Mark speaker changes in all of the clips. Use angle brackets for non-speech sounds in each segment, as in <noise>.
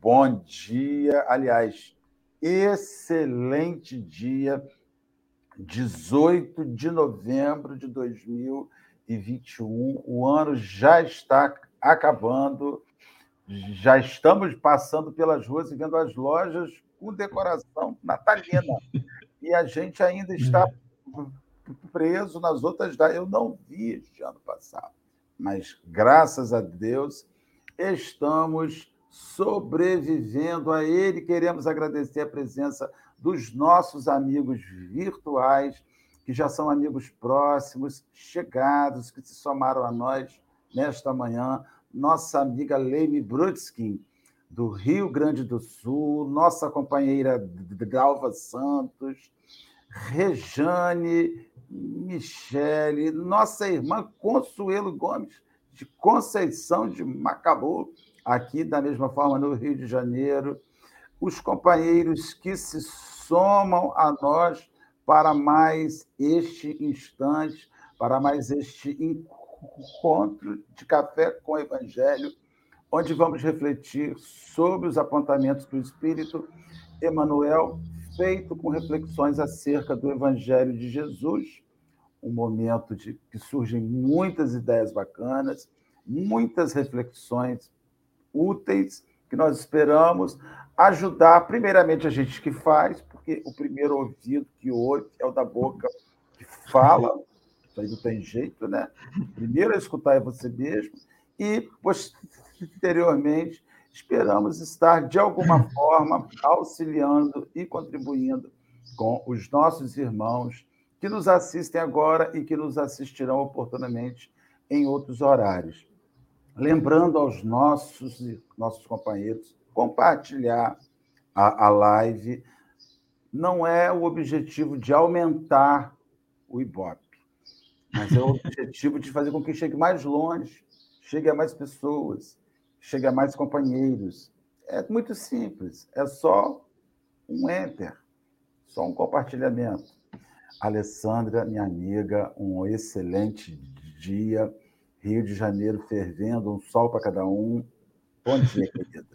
Speaker 1: Bom dia. Aliás, excelente dia, 18 de novembro de 2021. O ano já está acabando, já estamos passando pelas ruas e vendo as lojas com decoração natalina. <laughs> E a gente ainda está preso nas outras datas. Eu não vi este ano passado, mas graças a Deus estamos sobrevivendo a ele. Queremos agradecer a presença dos nossos amigos virtuais, que já são amigos próximos, chegados, que se somaram a nós nesta manhã. Nossa amiga Leime Brutskin, do Rio Grande do Sul, nossa companheira Galva Santos, Rejane, Michele, nossa irmã Consuelo Gomes, de Conceição de Macabu, aqui da mesma forma no Rio de Janeiro, os companheiros que se somam a nós para mais este instante, para mais este encontro de café com o Evangelho, onde vamos refletir sobre os apontamentos do Espírito Emmanuel, feito com reflexões acerca do Evangelho de Jesus, um momento de que surgem muitas ideias bacanas, muitas reflexões úteis que nós esperamos ajudar, primeiramente, a gente que faz, porque o primeiro ouvido que ouve é o da boca que fala, isso aí não tem jeito, né? Primeiro a escutar é você mesmo, e posteriormente esperamos estar, de alguma forma, auxiliando e contribuindo com os nossos irmãos que nos assistem agora e que nos assistirão oportunamente em outros horários. Lembrando aos nossos, nossos companheiros, compartilhar a, a live não é o objetivo de aumentar o Ibope, mas é o objetivo de fazer com que chegue mais longe, chegue a mais pessoas, chegue a mais companheiros. É muito simples, é só um enter, só um compartilhamento. Alessandra, minha amiga, um excelente dia. Rio de Janeiro fervendo, um sol para cada um. Bom dia, querida.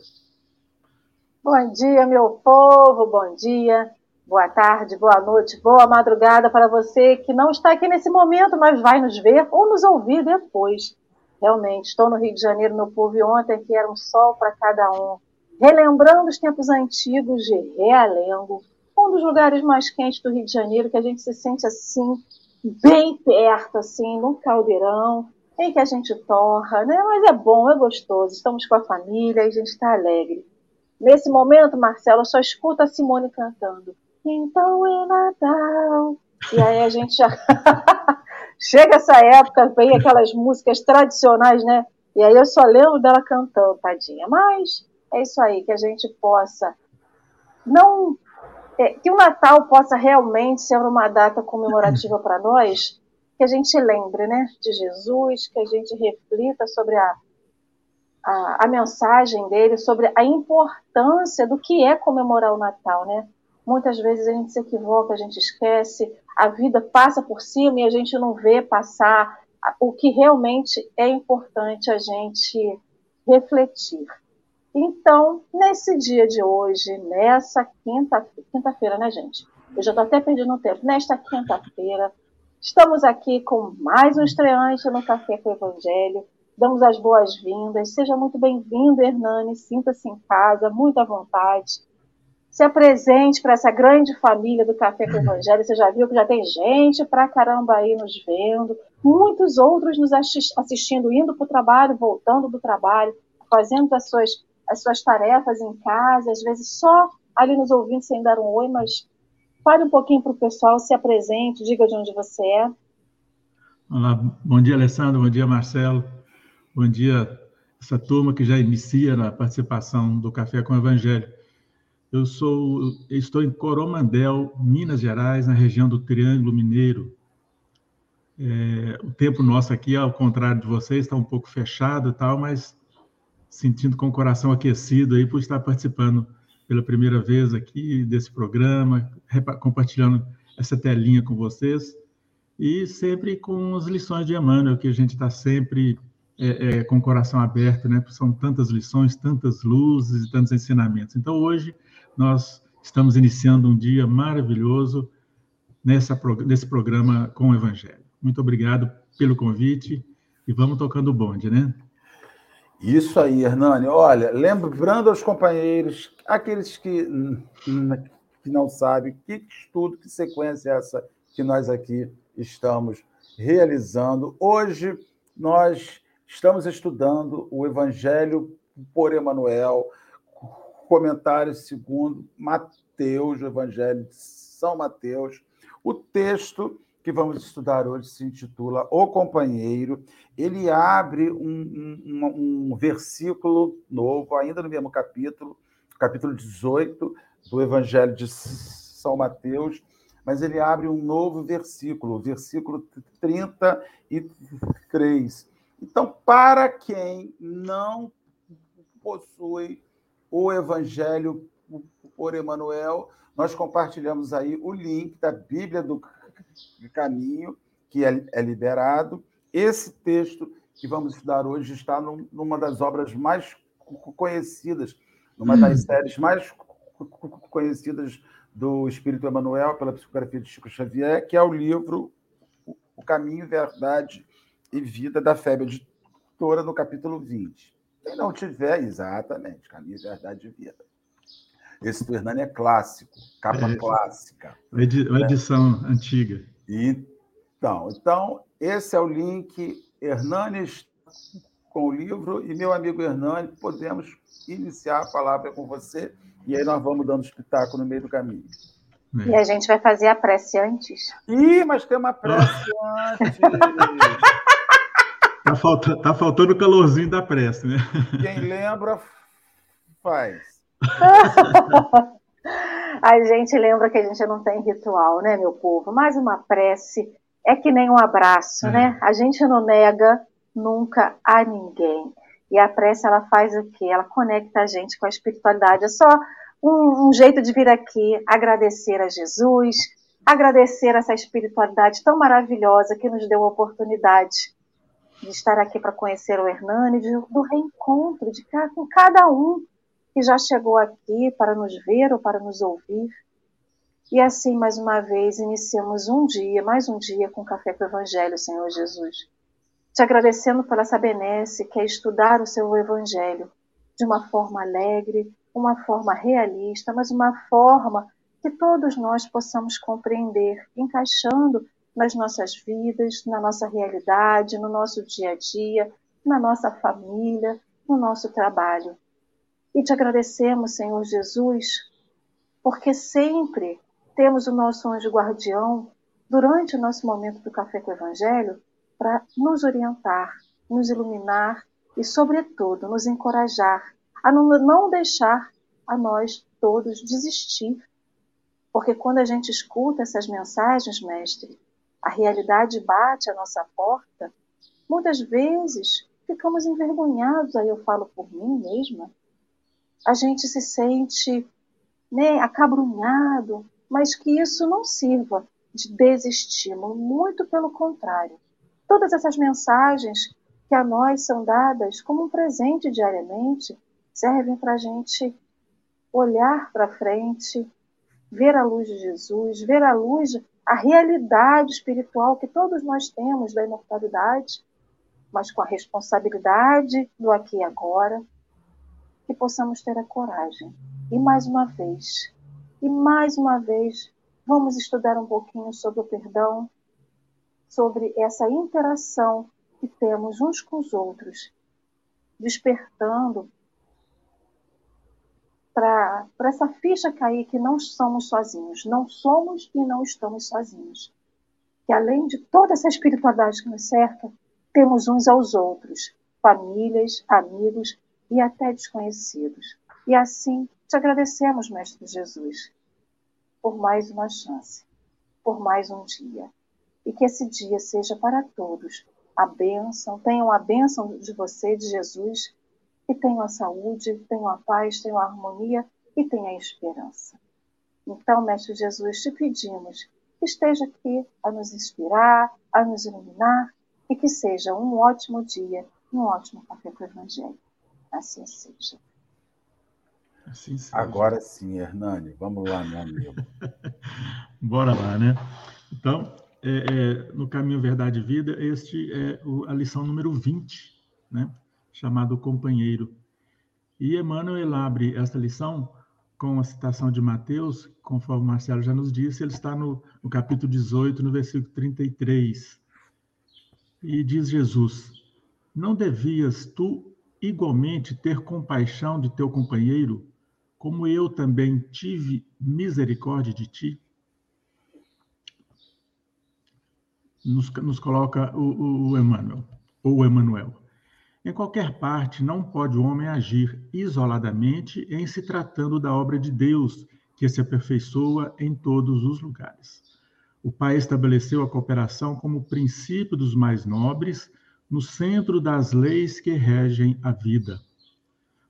Speaker 2: Bom dia, meu povo, bom dia, boa tarde, boa noite, boa madrugada para você que não está aqui nesse momento, mas vai nos ver ou nos ouvir depois. Realmente, estou no Rio de Janeiro, meu povo, e ontem que era um sol para cada um. Relembrando os tempos antigos de Realengo, um dos lugares mais quentes do Rio de Janeiro, que a gente se sente assim, bem perto, assim, num caldeirão, em que a gente torra, né? Mas é bom, é gostoso, estamos com a família e a gente está alegre. Nesse momento, Marcelo, eu só escuto a Simone cantando. Então é Natal. E aí a gente já. <laughs> Chega essa época, vem aquelas músicas tradicionais, né? E aí eu só lembro dela cantando, tadinha. Mas é isso aí, que a gente possa não é, que o Natal possa realmente ser uma data comemorativa para nós, que a gente lembre né, de Jesus, que a gente reflita sobre a, a, a, mensagem dele, sobre a importância do que é comemorar o Natal. Né? Muitas vezes a gente se equivoca, a gente esquece, a vida passa por cima e a gente não vê passar o que realmente é importante a gente refletir. Então, nesse dia de hoje, nessa quinta, quinta-feira, né, gente? Eu já estou até perdendo o tempo. Nesta quinta-feira, estamos aqui com mais um estreante no Café com o Evangelho. Damos as boas-vindas. Seja muito bem-vindo, Hernani. Sinta-se em casa, muito à vontade. Se apresente para essa grande família do Café com o Evangelho. Você já viu que já tem gente pra caramba aí nos vendo. Muitos outros nos assistindo, indo para o trabalho, voltando do trabalho, fazendo as suas as suas tarefas em casa, às vezes só ali nos ouvindo sem dar um oi, mas fale um pouquinho para o pessoal, se apresente, diga de onde você é.
Speaker 3: Olá, bom dia, Alessandro, bom dia, Marcelo, bom dia, essa turma que já inicia na participação do Café com o Evangelho. Eu sou, estou em Coromandel, Minas Gerais, na região do Triângulo Mineiro. É, o tempo nosso aqui, ao contrário de vocês, está um pouco fechado e tal, mas sentindo com o coração aquecido aí por estar participando pela primeira vez aqui desse programa, compartilhando essa telinha com vocês e sempre com as lições de Emmanuel, que a gente está sempre é, é, com o coração aberto, né? São tantas lições, tantas luzes e tantos ensinamentos. Então, hoje, nós estamos iniciando um dia maravilhoso nessa, nesse programa com o Evangelho. Muito obrigado pelo convite e vamos tocando o bonde, né?
Speaker 1: Isso aí, Hernani. Olha, lembrando aos companheiros, aqueles que, que não sabem, que estudo, que sequência é essa que nós aqui estamos realizando. Hoje, nós estamos estudando o Evangelho por Emanuel, comentário segundo Mateus, o Evangelho de São Mateus. O texto que vamos estudar hoje se intitula O Companheiro. Ele abre um, um, um, versículo novo, ainda no mesmo capítulo, capítulo 18 do Evangelho de São Mateus, mas ele abre um novo versículo, versículo 33. Então, para quem não possui o Evangelho por Emmanuel, nós compartilhamos aí o link da Bíblia do Caminho, que é, é liberado. Esse texto que vamos estudar hoje está numa das obras mais conhecidas, numa das hum. séries mais conhecidas do Espírito Emmanuel, pela psicografia de Chico Xavier, que é o livro O Caminho, Verdade e Vida da Febre Editora, no capítulo 20. Quem não tiver, exatamente, Caminho, Verdade e Vida. Esse do Hernani é clássico, capa é, clássica.
Speaker 3: Uma edição né? antiga.
Speaker 1: Então, então, esse é o link. Hernani com o livro e meu amigo Hernani, podemos iniciar a palavra com você e aí nós vamos dando espetáculo no meio do caminho.
Speaker 2: É. E a gente vai fazer a prece antes.
Speaker 1: Ih, mas tem uma prece <laughs> antes.
Speaker 3: Tá faltando, tá faltando o calorzinho da prece, né?
Speaker 1: Quem lembra, faz. <laughs>
Speaker 2: a gente lembra que a gente não tem ritual, né, meu povo? Mas uma prece é que nem um abraço, é. né? A gente não nega nunca a ninguém. E a prece, ela faz o quê? Ela conecta a gente com a espiritualidade. É só um, um jeito de vir aqui agradecer a Jesus, agradecer essa espiritualidade tão maravilhosa que nos deu a oportunidade de estar aqui para conhecer o Hernani, do reencontro de, com cada um que já chegou aqui para nos ver ou para nos ouvir. E assim, mais uma vez, iniciamos um dia, mais um dia, com Café com o Evangelho, Senhor Jesus te agradecendo por essa benesse que é estudar o seu Evangelho de uma forma alegre, uma forma realista, mas uma forma que todos nós possamos compreender, encaixando nas nossas vidas, na nossa realidade, no nosso dia a dia, na nossa família, no nosso trabalho. E te agradecemos, Senhor Jesus, porque sempre temos o nosso anjo guardião durante o nosso momento do Café com o Evangelho para nos orientar, nos iluminar e, sobretudo, nos encorajar a não deixar a nós todos desistir. Porque quando a gente escuta essas mensagens, mestre, a realidade bate à nossa porta, muitas vezes ficamos envergonhados, aí eu falo por mim mesma. A gente se sente né, acabrunhado, mas que isso não sirva de desestímulo, muito pelo contrário. Todas essas mensagens que a nós são dadas como um presente diariamente servem para a gente olhar para frente, ver a luz de Jesus, ver a luz, a realidade espiritual que todos nós temos da imortalidade, mas com a responsabilidade do aqui e agora, que possamos ter a coragem. E mais uma vez, e mais uma vez, vamos estudar um pouquinho sobre o perdão, sobre essa interação que temos uns com os outros, despertando para essa ficha cair que não somos sozinhos, não somos e não estamos sozinhos. Que além de toda essa espiritualidade que nos cerca, temos uns aos outros, famílias, amigos e até desconhecidos. E assim te agradecemos, Mestre Jesus, por mais uma chance, por mais um dia e que esse dia seja para todos a bênção, tenham a bênção de você, de Jesus, e tenham a saúde, tenham a paz, tenham a harmonia e tenham a esperança. Então, Mestre Jesus, te pedimos que esteja aqui a nos inspirar, a nos iluminar e que seja um ótimo dia um ótimo café com o Evangelho. Assim seja.
Speaker 1: Assim seja. Agora sim, Hernani, vamos lá, meu amigo. <laughs>
Speaker 3: Bora lá, né? Então, é, é, no Caminho Verdade e Vida, este é o, a lição número 20, né? chamado Companheiro. E Emmanuel abre esta lição com a citação de Mateus, conforme o Marcelo já nos disse, ele está no, no capítulo 18, no versículo 33. E diz Jesus: Não devias tu igualmente ter compaixão de teu companheiro, como eu também tive misericórdia de ti? Nos, nos coloca o, o, Emmanuel, ou Emmanuel. Em qualquer parte, não pode o homem agir isoladamente em se tratando da obra de Deus, que se aperfeiçoa em todos os lugares. O Pai estabeleceu a cooperação como princípio dos mais nobres, no centro das leis que regem a vida.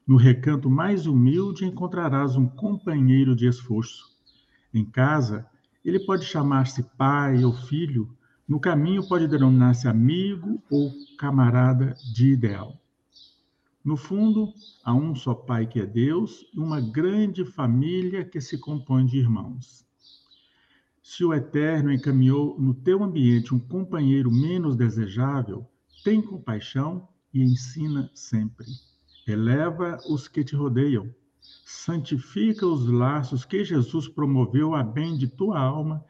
Speaker 3: No recanto mais humilde encontrarás um companheiro de esforço. Em casa, ele pode chamar-se pai ou filho, no caminho pode denominar-se amigo ou camarada de ideal. No fundo, há um só Pai que é Deus e uma grande família que se compõe de irmãos. Se o Eterno encaminhou no teu ambiente um companheiro menos desejável, tem compaixão e ensina sempre. Eleva os que te rodeiam. Santifica os laços que Jesus promoveu a bem de tua alma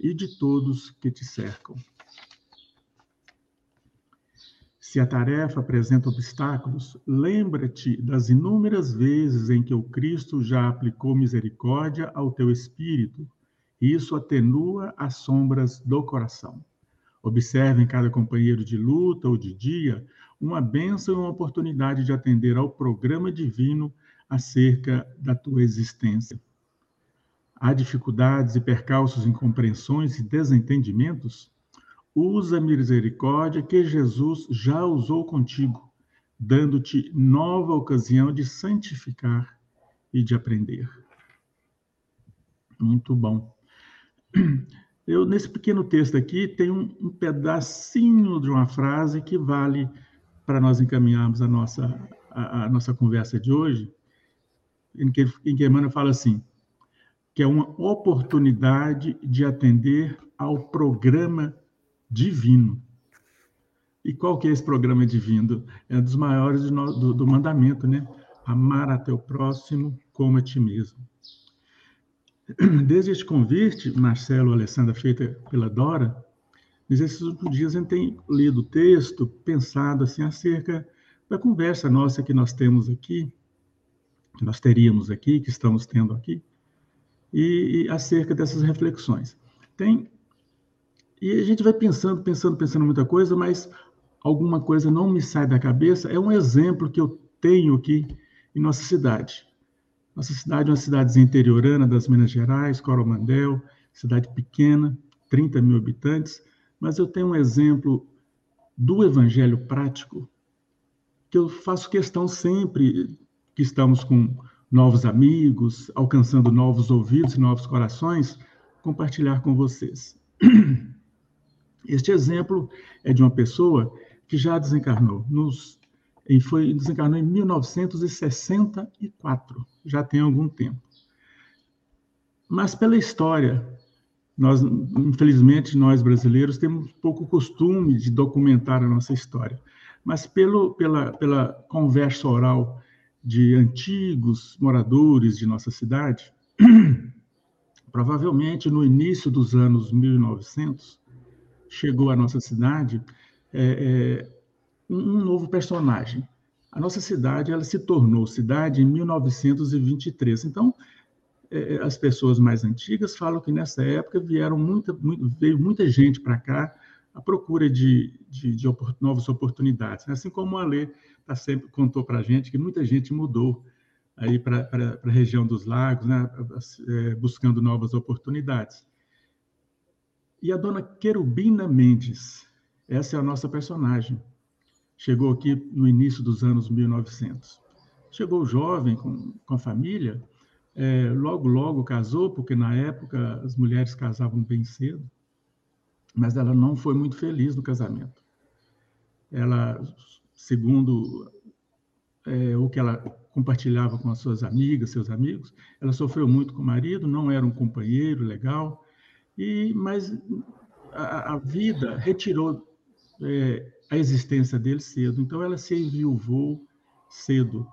Speaker 3: e de todos que te cercam. Se a tarefa apresenta obstáculos, lembra-te das inúmeras vezes em que o Cristo já aplicou misericórdia ao teu espírito, isso atenua as sombras do coração. Observe em cada companheiro de luta ou de dia uma bênção e uma oportunidade de atender ao programa divino acerca da tua existência. Há dificuldades e percalços, incompreensões e desentendimentos? Usa a misericórdia que Jesus já usou contigo, dando-te nova ocasião de santificar e de aprender. Muito bom. Eu, nesse pequeno texto aqui, tem um, um pedacinho de uma frase que vale para nós encaminharmos a nossa, a, a nossa conversa de hoje, em que, em que Emmanuel fala assim: que é uma oportunidade de atender ao programa divino. E qual que é esse programa divino? É um dos maiores do, do, do mandamento, né? Amar a teu próximo como a ti mesmo. <clears throat> Desde este convite, Marcelo, Alessandra, feita pela Dora, nesses últimos dias a gente tem lido o texto, pensado assim acerca da conversa nossa que nós temos aqui, que nós teríamos aqui, que estamos tendo aqui, e, e acerca dessas reflexões. Tem e a gente vai pensando, pensando, pensando muita coisa, mas alguma coisa não me sai da cabeça. É um exemplo que eu tenho aqui em nossa cidade. Nossa cidade é uma cidade interiorana das Minas Gerais, Coromandel, cidade pequena, 30 mil habitantes, mas eu tenho um exemplo do evangelho prático que eu faço questão sempre que estamos com novos amigos, alcançando novos ouvidos e novos corações, compartilhar com vocês. <clears throat> Este exemplo é de uma pessoa que já desencarnou, nos, e foi desencarnou em 1964, já tem algum tempo. Mas pela história, nós, infelizmente, nós brasileiros temos pouco costume de documentar a nossa história. Mas pelo, pela, pela conversa oral de antigos moradores de nossa cidade, <clears throat> provavelmente no início dos anos 1900, chegou à nossa cidade é, é, um novo personagem. A nossa cidade ela se tornou cidade em 1923. Então, é, é, as pessoas mais antigas falam que nessa época vieram muita, muito, veio muita gente para cá à procura de, de, de novas oportunidades. Assim como a Lê tá sempre contou para a gente que muita gente mudou aí para a região dos lagos, né, é, buscando novas oportunidades. E a dona Querubina Mendes, essa é a nossa personagem. Chegou aqui no início dos anos 1900. Chegou jovem, com, com a família, é, logo, logo casou, porque na época as mulheres casavam bem cedo, mas ela não foi muito feliz no casamento. Ela segundo é, o que ela compartilhava com as suas amigas, seus amigos, ela sofreu muito com o marido, não era um companheiro legal, e mas a, a vida retirou é, a existência dele cedo. Então ela se enviuvou cedo.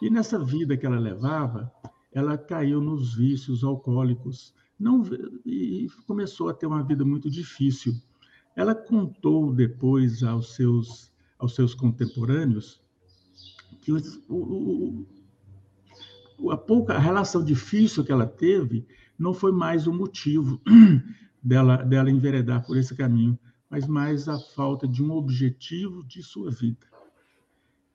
Speaker 3: E nessa vida que ela levava, ela caiu nos vícios alcoólicos, não e começou a ter uma vida muito difícil. Ela contou depois aos seus aos seus contemporâneos que o, o, a pouca a relação difícil que ela teve não foi mais o motivo <clears throat> dela dela enveredar por esse caminho, mas mais a falta de um objetivo de sua vida.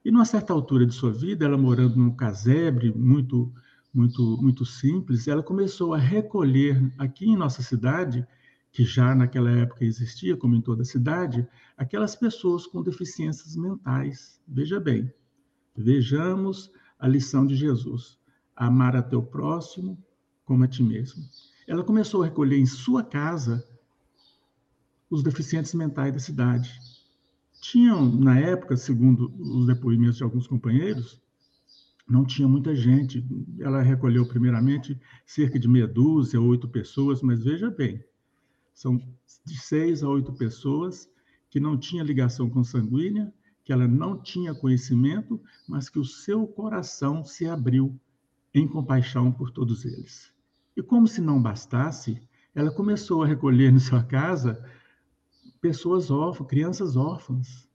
Speaker 3: E numa certa altura de sua vida, ela morando num casebre muito muito muito simples, ela começou a recolher aqui em nossa cidade, que já naquela época existia, como em toda cidade, aquelas pessoas com deficiências mentais. Veja bem, vejamos a lição de Jesus: amar a teu próximo como a ti mesmo. Ela começou a recolher em sua casa os deficientes mentais da cidade. Tinham, na época, segundo os depoimentos de alguns companheiros, não tinha muita gente. Ela recolheu, primeiramente, cerca de meia dúzia, oito pessoas, mas veja bem, são de seis a oito pessoas que não tinha ligação consanguínea, que ela não tinha conhecimento, mas que o seu coração se abriu em compaixão por todos eles. E como se não bastasse, ela começou a recolher em sua casa pessoas órfãs, crianças órfãs.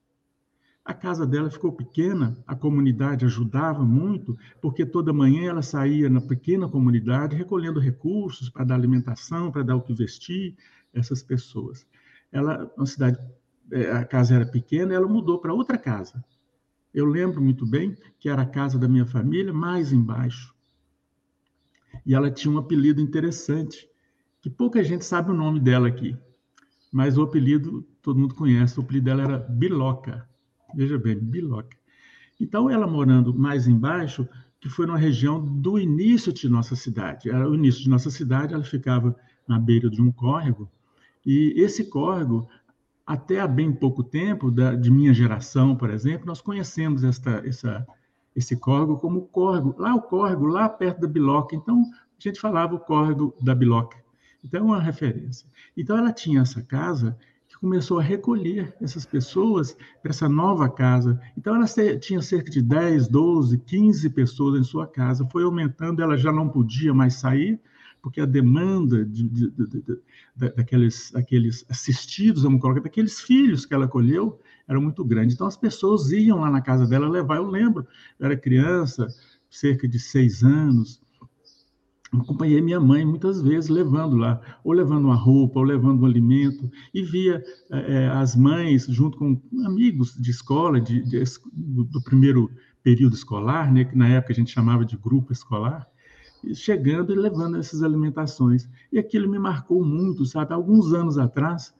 Speaker 3: A casa dela ficou pequena, a comunidade ajudava muito, porque toda manhã ela saía na pequena comunidade recolhendo recursos para dar alimentação, para dar o que vestir essas pessoas. Ela, uma cidade, é, a casa era pequena, ela mudou para outra casa. Eu lembro muito bem que era a casa da minha família, mais embaixo. E ela tinha um apelido interessante, que pouca gente sabe o nome dela aqui mas o apelido todo mundo conhece, o apelido dela era Biloca. Veja bem, Biloca. Então, ela morando mais embaixo, que foi numa região do início de nossa cidade. Era o início de nossa cidade, ela ficava na beira de um córrego, e esse córrego, até há bem pouco tempo, da, de minha geração, por exemplo, nós conhecemos esta, essa, esse córrego como córrego, lá o córrego, lá perto da Biloca. Então, a gente falava o córrego da Biloca. Então, é uma referência. Então, ela tinha essa casa que começou a recolher essas pessoas para essa nova casa. Então, ela tinha cerca de 10, 12, 15 pessoas em sua casa. Foi aumentando, ela já não podia mais sair, porque a demanda de, de, de, daqueles, daqueles assistidos, vamos colocar, daqueles filhos que ela acolheu, era muito grande. Então, as pessoas iam lá na casa dela levar. Eu lembro, eu era criança, cerca de seis anos, acompanhei minha mãe muitas vezes levando lá, ou levando uma roupa, ou levando um alimento, e via é, as mães, junto com amigos de escola, de, de, do, primeiro período escolar, né, que na época a gente chamava de grupo escolar, chegando e levando essas alimentações. E aquilo me marcou muito, sabe? Alguns anos atrás,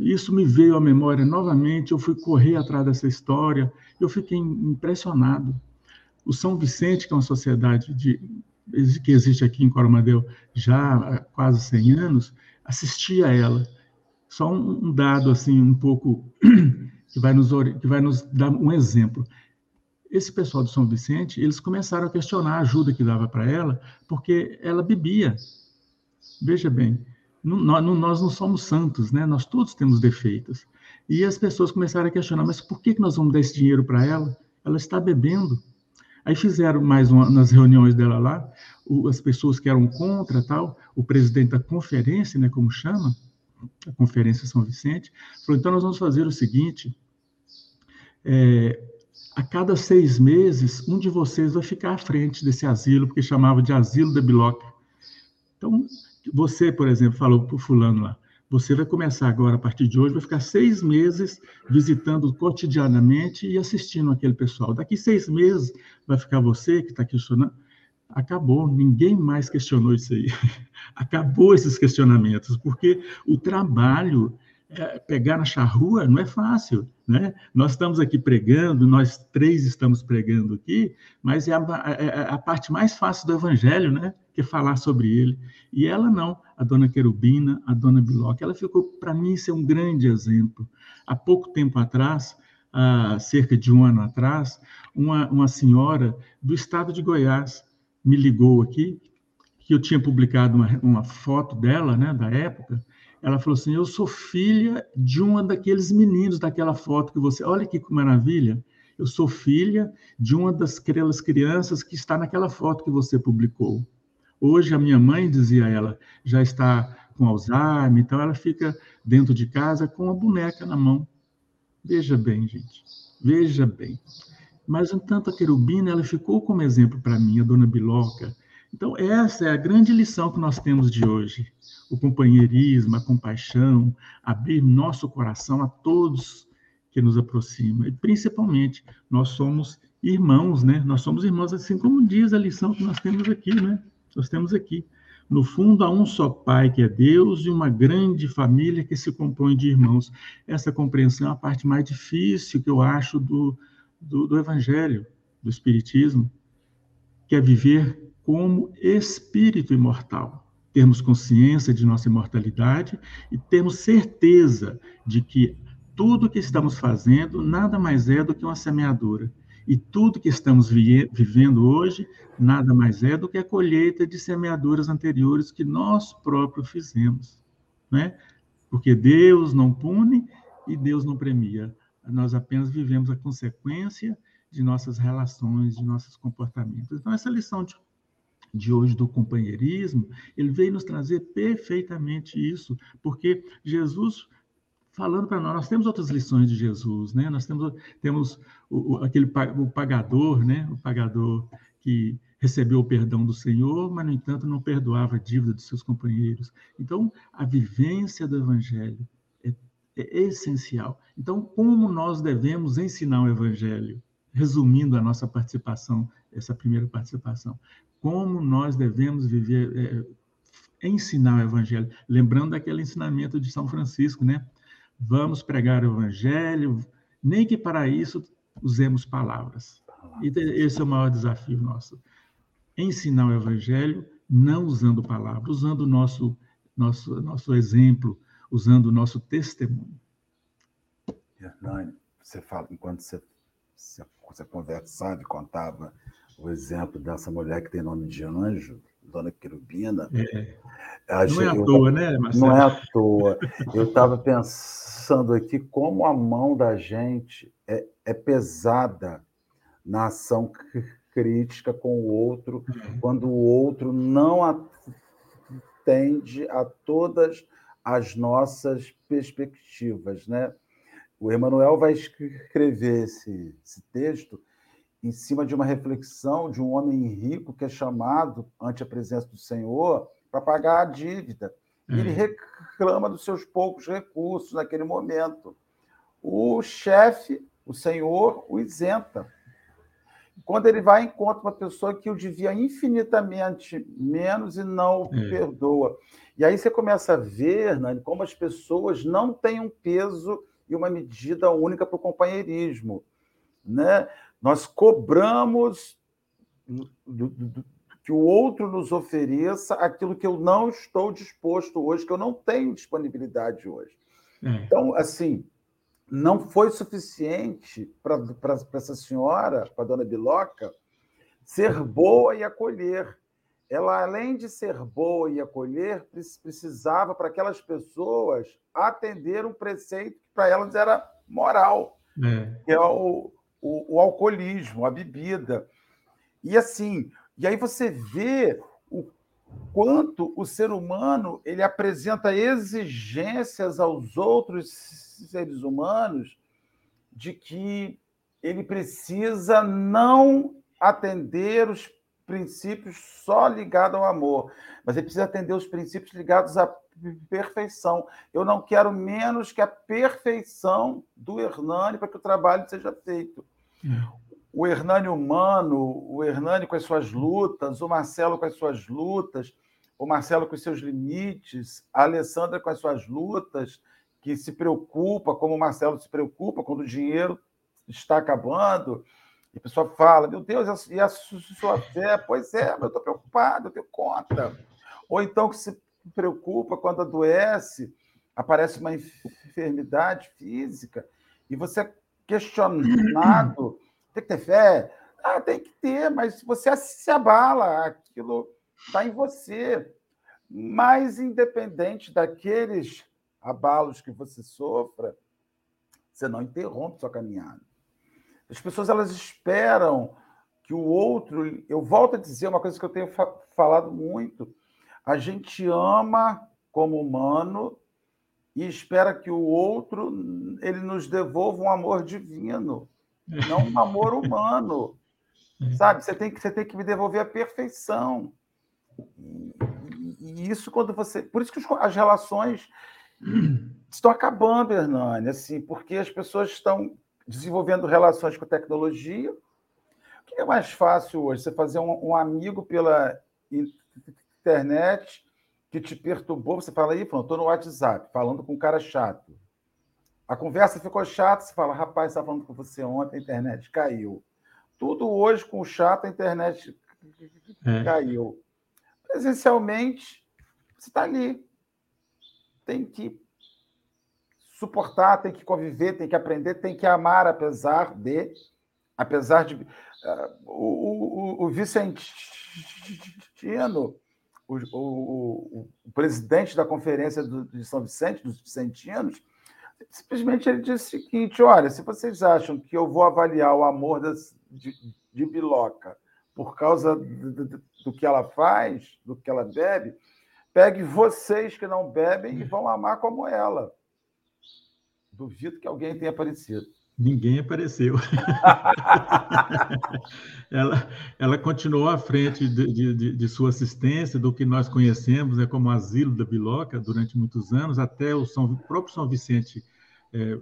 Speaker 3: isso me veio à memória novamente, eu fui correr atrás dessa história, eu fiquei impressionado. O São Vicente, que é uma sociedade de que existe aqui em Coromadeu já há quase 100 anos, assistia a ela. Só um, dado assim um pouco <clears throat> que vai nos que vai nos dar um exemplo. Esse pessoal do São Vicente, eles começaram a questionar a ajuda que dava para ela, porque ela bebia. Veja bem, nós não somos santos, né? Nós todos temos defeitos. E as pessoas começaram a questionar, mas por que, que nós vamos dar esse dinheiro para ela? Ela está bebendo. Aí fizeram mais uma, nas reuniões dela lá, o, as pessoas que eram contra tal, o presidente da conferência, né, como chama, a Conferência São Vicente, falou: então nós vamos fazer o seguinte: é, a cada seis meses, um de vocês vai ficar à frente desse asilo, porque chamava de asilo da Biloca. Então, você, por exemplo, falou para o fulano lá, você vai começar agora, a partir de hoje, vai ficar seis meses visitando cotidianamente e assistindo aquele pessoal. Daqui seis meses vai ficar você que está questionando. Acabou, ninguém mais questionou isso aí. <laughs> Acabou esses questionamentos, porque o trabalho, pegar na charrua, não é fácil. Né? Nós estamos aqui pregando, nós três estamos pregando aqui, mas é a, é, é a parte mais fácil do evangelho, né? que falar sobre ele. E ela não, a dona Querubina, a dona Biloc, ela ficou, para mim, ser um grande exemplo. Há pouco tempo atrás, há cerca de um ano atrás, uma, uma senhora do estado de Goiás me ligou aqui, que eu tinha publicado uma, uma foto dela, né, da época. Ela falou assim: Eu sou filha de uma daqueles meninos daquela foto que você. Olha que maravilha! Eu sou filha de uma das crianças que está naquela foto que você publicou. Hoje a minha mãe dizia ela já está com Alzheimer, então ela fica dentro de casa com a boneca na mão. Veja bem, gente, veja bem. Mas, entanto, a querubina, ela ficou como exemplo para mim, a dona Biloca. Então, essa é a grande lição que nós temos de hoje. O companheirismo, a compaixão, abrir nosso coração a todos que nos aproximam. E, principalmente, nós somos irmãos, né? Nós somos irmãos, assim como diz a lição que nós temos aqui, né? Nós temos aqui. No fundo, há um só Pai, que é Deus, e uma grande família que se compõe de irmãos. Essa compreensão é a parte mais difícil que eu acho do, do, do Evangelho, do Espiritismo, que é viver como espírito imortal. Termos consciência de nossa imortalidade e termos certeza de que tudo que estamos fazendo nada mais é do que uma semeadura. E tudo que estamos vivendo hoje nada mais é do que a colheita de semeaduras anteriores que nós próprios fizemos, né? Porque Deus não pune e Deus não premia. Nós apenas vivemos a consequência de nossas relações, de nossos comportamentos. Então, essa lição de, de hoje do companheirismo, ele veio nos trazer perfeitamente isso, porque Jesus falando para nós. Nós temos outras lições de Jesus, né? Nós temos, temos o, o, aquele o pagador, né? O pagador que recebeu o perdão do Senhor, mas, no entanto, não perdoava a dívida dos seus companheiros. Então, a vivência do Evangelho é, é essencial. Então, como nós devemos ensinar o Evangelho? Resumindo a nossa participação, essa primeira participação. Como nós devemos viver, é, ensinar o Evangelho? Lembrando daquele ensinamento de São Francisco, né? vamos pregar o evangelho, nem que para isso usemos palavras. E esse é o maior desafio nosso. Ensinar o evangelho não usando palavras, usando o nosso, nosso, nosso exemplo, usando o nosso testemunho.
Speaker 1: Hernani, você fala, enquanto você, você, você conversava e contava o exemplo dessa mulher que tem nome de anjo, Dona Querubina.
Speaker 3: É. não é à toa, né,
Speaker 1: Marcelo? Não é à toa. Eu estava pensando aqui como a mão da gente é, é pesada na ação crítica com o outro, uhum. quando o outro não atende a todas as nossas perspectivas, né? O Emanuel vai escrever esse, esse texto em cima de uma reflexão de um homem rico que é chamado ante a presença do Senhor para pagar a dívida. E ele reclama dos seus poucos recursos naquele momento. O chefe, o senhor, o isenta. Quando ele vai encontra uma pessoa que o devia infinitamente menos e não o é. perdoa. E aí você começa a ver, Nani, como as pessoas não têm um peso e uma medida única para o companheirismo. Né? Nós cobramos que o outro nos ofereça aquilo que eu não estou disposto hoje, que eu não tenho disponibilidade hoje. É. Então, assim, não foi suficiente para essa senhora, para a dona Biloca, ser boa e acolher. Ela, além de ser boa e acolher, precisava, para aquelas pessoas, atender um preceito para elas era moral, é. que é o, o, o alcoolismo, a bebida. E assim, e aí você vê o quanto o ser humano ele apresenta exigências aos outros seres humanos de que ele precisa não atender os princípios só ligados ao amor, mas ele precisa atender os princípios ligados à perfeição. Eu não quero menos que a perfeição do Hernani para que o trabalho seja feito. É. O Hernani humano, o Hernani com as suas lutas, o Marcelo com as suas lutas, o Marcelo com os seus limites, a Alessandra com as suas lutas, que se preocupa, como o Marcelo se preocupa quando o dinheiro está acabando. E a pessoa fala: Meu Deus, e a sua fé? Pois é, mas eu estou preocupado, eu tenho conta. Ou então que se preocupa quando adoece, aparece uma enfermidade física, e você questionado, <clears throat> tem que ter fé. Ah, tem que ter, mas você se abala, aquilo está em você. Mas, independente daqueles abalos que você sofra, você não interrompe sua caminhada. As pessoas elas esperam que o outro. Eu volto a dizer uma coisa que eu tenho falado muito. A gente ama como humano e espera que o outro ele nos devolva um amor divino, não um amor humano. <laughs> Sabe? Você tem que você tem que me devolver a perfeição. E, isso quando você, por isso que as relações estão acabando, Hernani, assim, porque as pessoas estão desenvolvendo relações com tecnologia. O que é mais fácil hoje? Você fazer um, um amigo pela internet que te perturbou, você fala, aí, estou no WhatsApp, falando com um cara chato. A conversa ficou chata, você fala, rapaz, estava falando com você ontem, a internet caiu. Tudo hoje com o chato, a internet é. caiu. Presencialmente, você está ali. Tem que suportar, tem que conviver, tem que aprender, tem que amar, apesar de. Apesar de. Uh, o, o, o Vicentino, o, o, o, presidente da conferência do, de São Vicente, dos Vicentinos, simplesmente ele disse o seguinte: olha, se vocês acham que eu vou avaliar o amor das, de, de Biloca por causa do, do, do, que ela faz, do que ela bebe, pegue vocês que não bebem e vão amar como ela. Duvido que alguém tenha aparecido.
Speaker 3: Ninguém apareceu. <laughs> ela, ela continuou à frente de, de, de, sua assistência, do que nós conhecemos né, como asilo da Biloca durante muitos anos, até o, São, o próprio São Vicente é,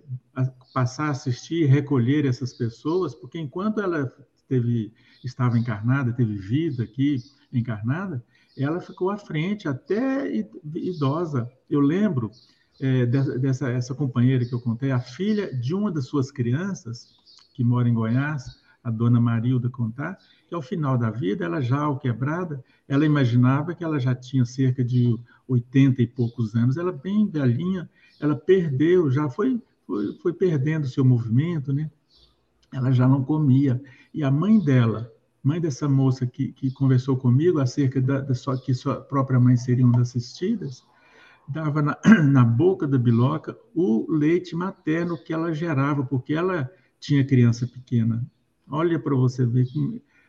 Speaker 3: passar a assistir e recolher essas pessoas, porque enquanto ela teve, estava encarnada, teve vida aqui encarnada, ela ficou à frente, até idosa. Eu lembro é, dessa, essa companheira que eu contei, a filha de uma das suas crianças, que mora em Goiás, a dona Marilda contar, que ao final da vida, ela já ao quebrada, ela imaginava que ela já tinha cerca de 80 e poucos anos, ela bem velhinha, ela perdeu, já foi, foi, foi perdendo seu movimento, né? Ela já não comia. E a mãe dela, mãe dessa moça que, que conversou comigo acerca da, da sua, que sua própria mãe seria uma das assistidas, dava na, <clears throat> na boca da biloca o leite materno que ela gerava, porque ela tinha criança pequena. Olha para você ver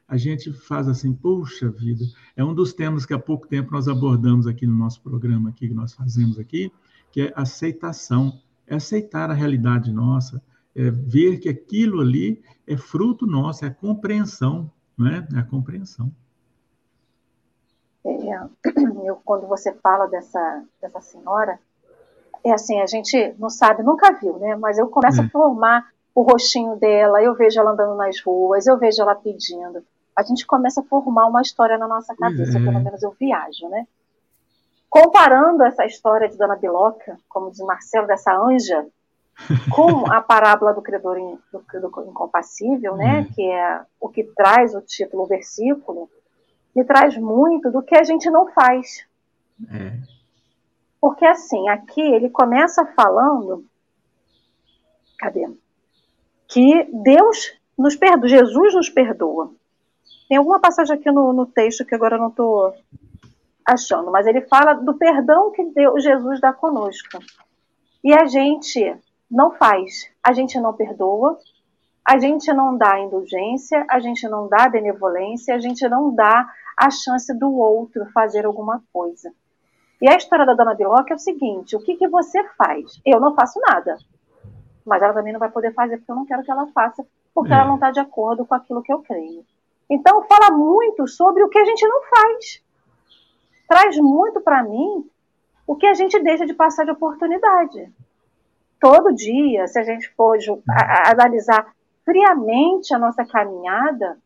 Speaker 3: a gente faz assim, puxa vida. É um dos temas que há pouco tempo nós abordamos aqui no nosso programa, aqui, que nós fazemos aqui, que é aceitação. É aceitar a realidade nossa, é ver que aquilo ali é fruto nosso, é a compreensão, não é? É a compreensão.
Speaker 2: É, <clears throat> eu, quando você fala dessa, dessa senhora, é assim, a gente não sabe, nunca viu, né? Mas eu começo é. a formar o rostinho dela, eu vejo ela andando nas ruas, eu vejo ela pedindo. A gente começa a formar uma história na nossa cabeça, é. pelo menos eu viajo, né? Comparando essa história de Dona Biloca, como diz Marcelo, dessa anja, <laughs> com a parábola do credor do, do incompassível, né? Uhum. Que é o que traz o título, o versículo, me traz muito do que a gente não faz. É. Porque assim, aqui ele começa falando, cadê? Que Deus nos perdoa, Jesus nos perdoa. Tem alguma passagem aqui no, no texto que agora eu não estou achando, mas ele fala do perdão que Deus, Jesus dá conosco. E a gente não faz, a gente não perdoa, a gente não dá indulgência, a gente não dá benevolência, a gente não dá a chance do outro fazer alguma coisa. E a história da Dona Biloca é o seguinte: o que, que você faz? Eu não faço nada. Mas ela também não vai poder fazer porque eu não quero que ela faça, porque é. ela não está de acordo com aquilo que eu creio. Então, fala muito sobre o que a gente não faz. Traz muito para mim o que a gente deixa de passar de oportunidade. Todo dia, se a gente for analisar friamente a nossa caminhada,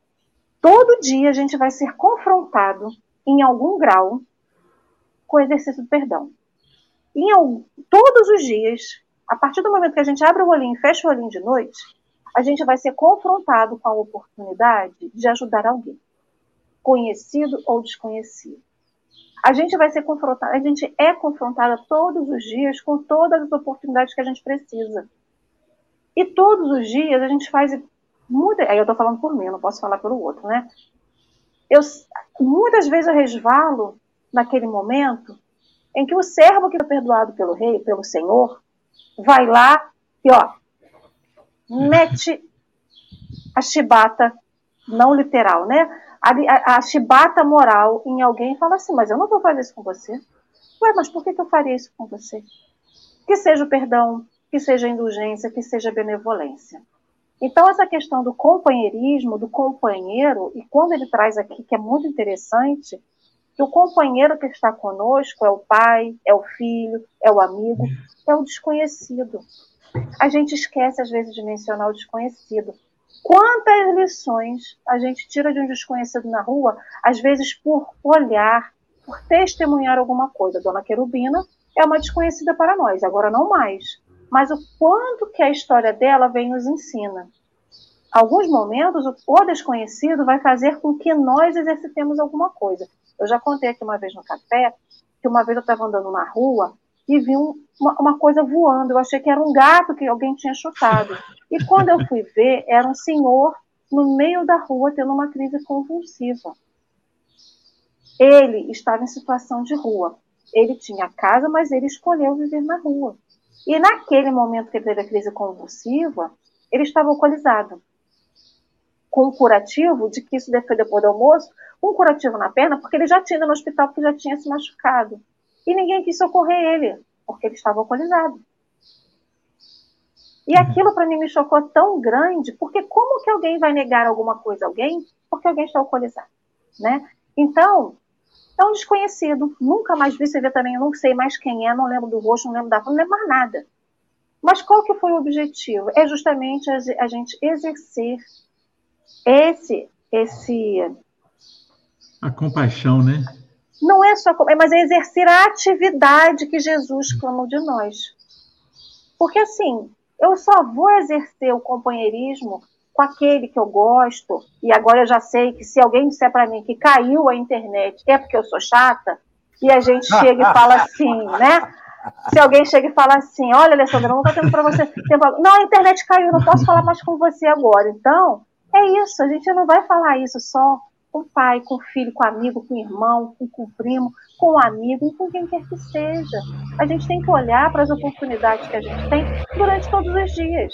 Speaker 2: todo dia a gente vai ser confrontado, em algum grau, com o exercício do perdão. Em algum, todos os dias, a partir do momento que a gente abre o olhinho e fecha o olhinho de noite, a gente vai ser confrontado com a oportunidade de ajudar alguém, conhecido ou desconhecido. A gente vai ser confrontado, a gente é confrontada todos os dias com todas as oportunidades que a gente precisa. E todos os dias a gente faz muita, aí eu estou falando por mim, não posso falar pelo outro, né? Eu, muitas vezes eu resvalo naquele momento em que o servo que foi perdoado pelo rei, pelo Senhor, vai lá e ó, mete a chibata, não literal, né? A, a, a chibata moral em alguém e fala assim, mas eu não vou fazer isso com você. Ué, mas por que, que eu faria isso com você? Que seja o perdão, que seja indulgência, que seja benevolência. Então, essa questão do companheirismo, do companheiro, e quando ele traz aqui, que é muito interessante, que o companheiro que está conosco é o pai, é o filho, é o amigo, é o desconhecido. A gente esquece, às vezes, de mencionar o desconhecido. Quantas lições a gente tira de um desconhecido na rua, às vezes por olhar, por testemunhar alguma coisa. Dona Querubina é uma desconhecida para nós, agora não mais mas o quanto que a história dela vem nos ensina. Alguns momentos, o desconhecido vai fazer com que nós exercitemos alguma coisa. Eu já contei aqui uma vez no café, que uma vez eu estava andando na rua e vi um, uma, uma, coisa voando. Eu achei que era um gato que alguém tinha chutado. E quando eu fui ver, era um senhor no meio da rua tendo uma crise convulsiva. Ele estava em situação de rua. Ele tinha casa, mas ele escolheu viver na rua. E naquele momento que ele teve a crise convulsiva, ele estava alcoolizado. Com um curativo de que isso foi depois do almoço, um curativo na perna, porque ele já tinha ido no hospital porque já tinha se machucado. E ninguém quis socorrer ele, porque ele estava alcoolizado. E aquilo para mim me chocou tão grande, porque como que alguém vai negar alguma coisa a alguém porque alguém está alcoolizado, né? Então, é um desconhecido. Nunca mais vi, você vê também, eu não sei mais quem é, não lembro do rosto, não lembro da não lembro mais nada. Mas qual que foi o objetivo? É justamente a, gente exercer esse, esse...
Speaker 3: A compaixão, né?
Speaker 2: Não é só, mas é exercer a atividade que Jesus clamou de nós. Porque assim, eu só vou exercer o companheirismo com aquele que eu gosto, e agora eu já sei que se alguém disser para mim que caiu a internet é porque eu sou chata, e a gente chega e fala assim, né? Se alguém chega e fala assim, olha, Alessandra, não estou tendo para você. Não, a internet caiu, não posso falar mais com você agora. Então, é isso, a gente não vai falar isso só com o pai, com o filho, com o amigo, com o irmão, com, com o primo, com o amigo com quem quer que seja. A gente tem que olhar para as oportunidades que a gente tem durante todos os dias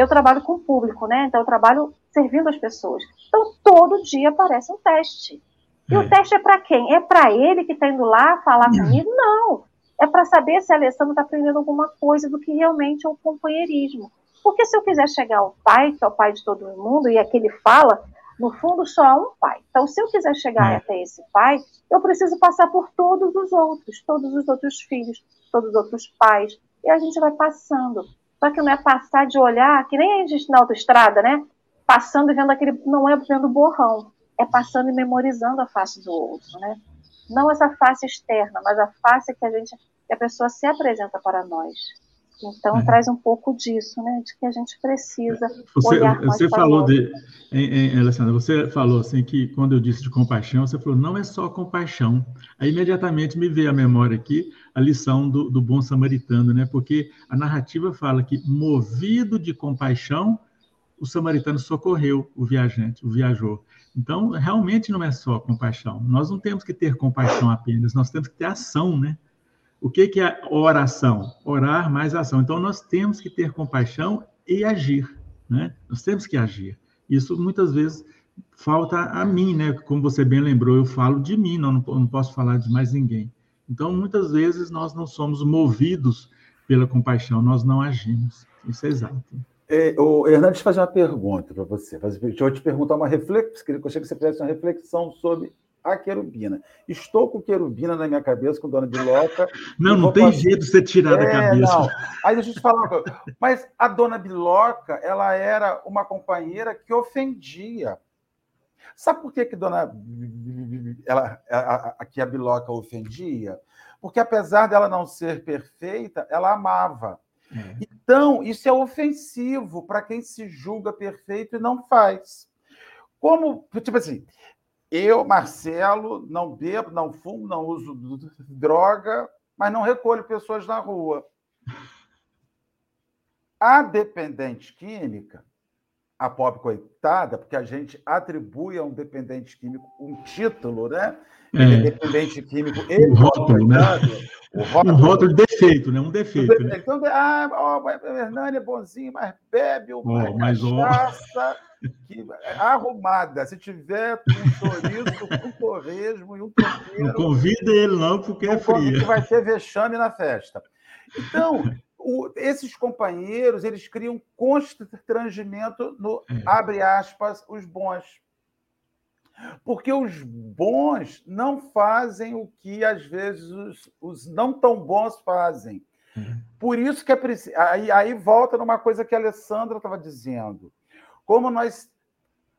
Speaker 2: eu trabalho com o público, né? Então eu trabalho servindo as pessoas. Então todo dia aparece um teste. E é. o teste é para quem? É para ele que está indo lá falar comigo? Não. É para saber se a Alessandra está aprendendo alguma coisa do que realmente é o companheirismo. Porque se eu quiser chegar ao pai, que é o pai de todo mundo, e aquele fala, no fundo só há um pai. Então, se eu quiser chegar é. até esse pai, eu preciso passar por todos os outros, todos os outros filhos, todos os outros pais. E a gente vai passando. Só que não é passar de olhar, que nem a gente na autoestrada, né? Passando e vendo aquele. Não é vendo borrão, é passando e memorizando a face do outro, né? Não essa face externa, mas a face que a gente, que a pessoa se apresenta para nós. Então é. traz um pouco disso, né? De que a gente precisa
Speaker 3: você,
Speaker 2: olhar
Speaker 3: mais Você falou de, em, em, Alessandra, você falou assim que quando eu disse de compaixão, você falou não é só compaixão. Aí imediatamente me veio à memória aqui a lição do, do bom samaritano, né? Porque a narrativa fala que movido de compaixão, o samaritano socorreu o viajante, o viajor. Então, realmente não é só compaixão. Nós não temos que ter compaixão apenas, nós temos que ter ação, né? O que, que é oração? Orar mais ação. Então, nós temos que ter compaixão e agir, né? Nós temos que agir. Isso muitas vezes falta a mim, né? Como você bem lembrou, eu falo de mim, não, não posso falar de mais ninguém. Então, muitas vezes nós não somos movidos pela compaixão, nós não agimos. Isso é exato.
Speaker 1: É, o Hernandes fazer uma pergunta para você. Deixa eu te perguntar uma reflexão, gostaria que você fizesse uma reflexão sobre a querubina. Estou com querubina na minha cabeça, com Dona Biloca. <laughs>
Speaker 3: Não, não tem fazer... jeito de você tirar é, da cabeça. Não.
Speaker 1: Aí deixa eu te falar. Mas a Dona Biloca, ela era uma companheira que ofendia. Sabe por que, que Dona <laughs> ela, a, a, que a Biloca ofendia? Porque apesar dela não ser perfeita, ela amava. É. Então, isso é ofensivo para quem se julga perfeito e não faz. Como, tipo assim, eu, Marcelo, não bebo, não fumo, não uso <laughs> droga, mas não recolho pessoas na rua. A dependente química, a pobre coitada, porque a gente atribui a um dependente químico um título, né?
Speaker 3: Ele é,
Speaker 1: é dependente químico. Ele
Speaker 3: um rótulo, né? O rótulo, um rótulo de defeito, né? Um defeito. Né?
Speaker 1: Então, ah, ó, o Hernani é bonzinho, mas bebe uma oh, cachaça oh. que, arrumada. Se tiver um chouriço, um torresmo e um troqueiro...
Speaker 3: Não convida ele não, porque é frio.
Speaker 1: que vai ter vexame na festa. Então, o, esses companheiros, eles criam constrangimento no, é. abre aspas, os bons. Porque os bons não fazem o que, às vezes, os, os não tão bons fazem. Uhum. Por isso que é preciso. Aí, aí volta numa coisa que a Alessandra estava dizendo. Como nós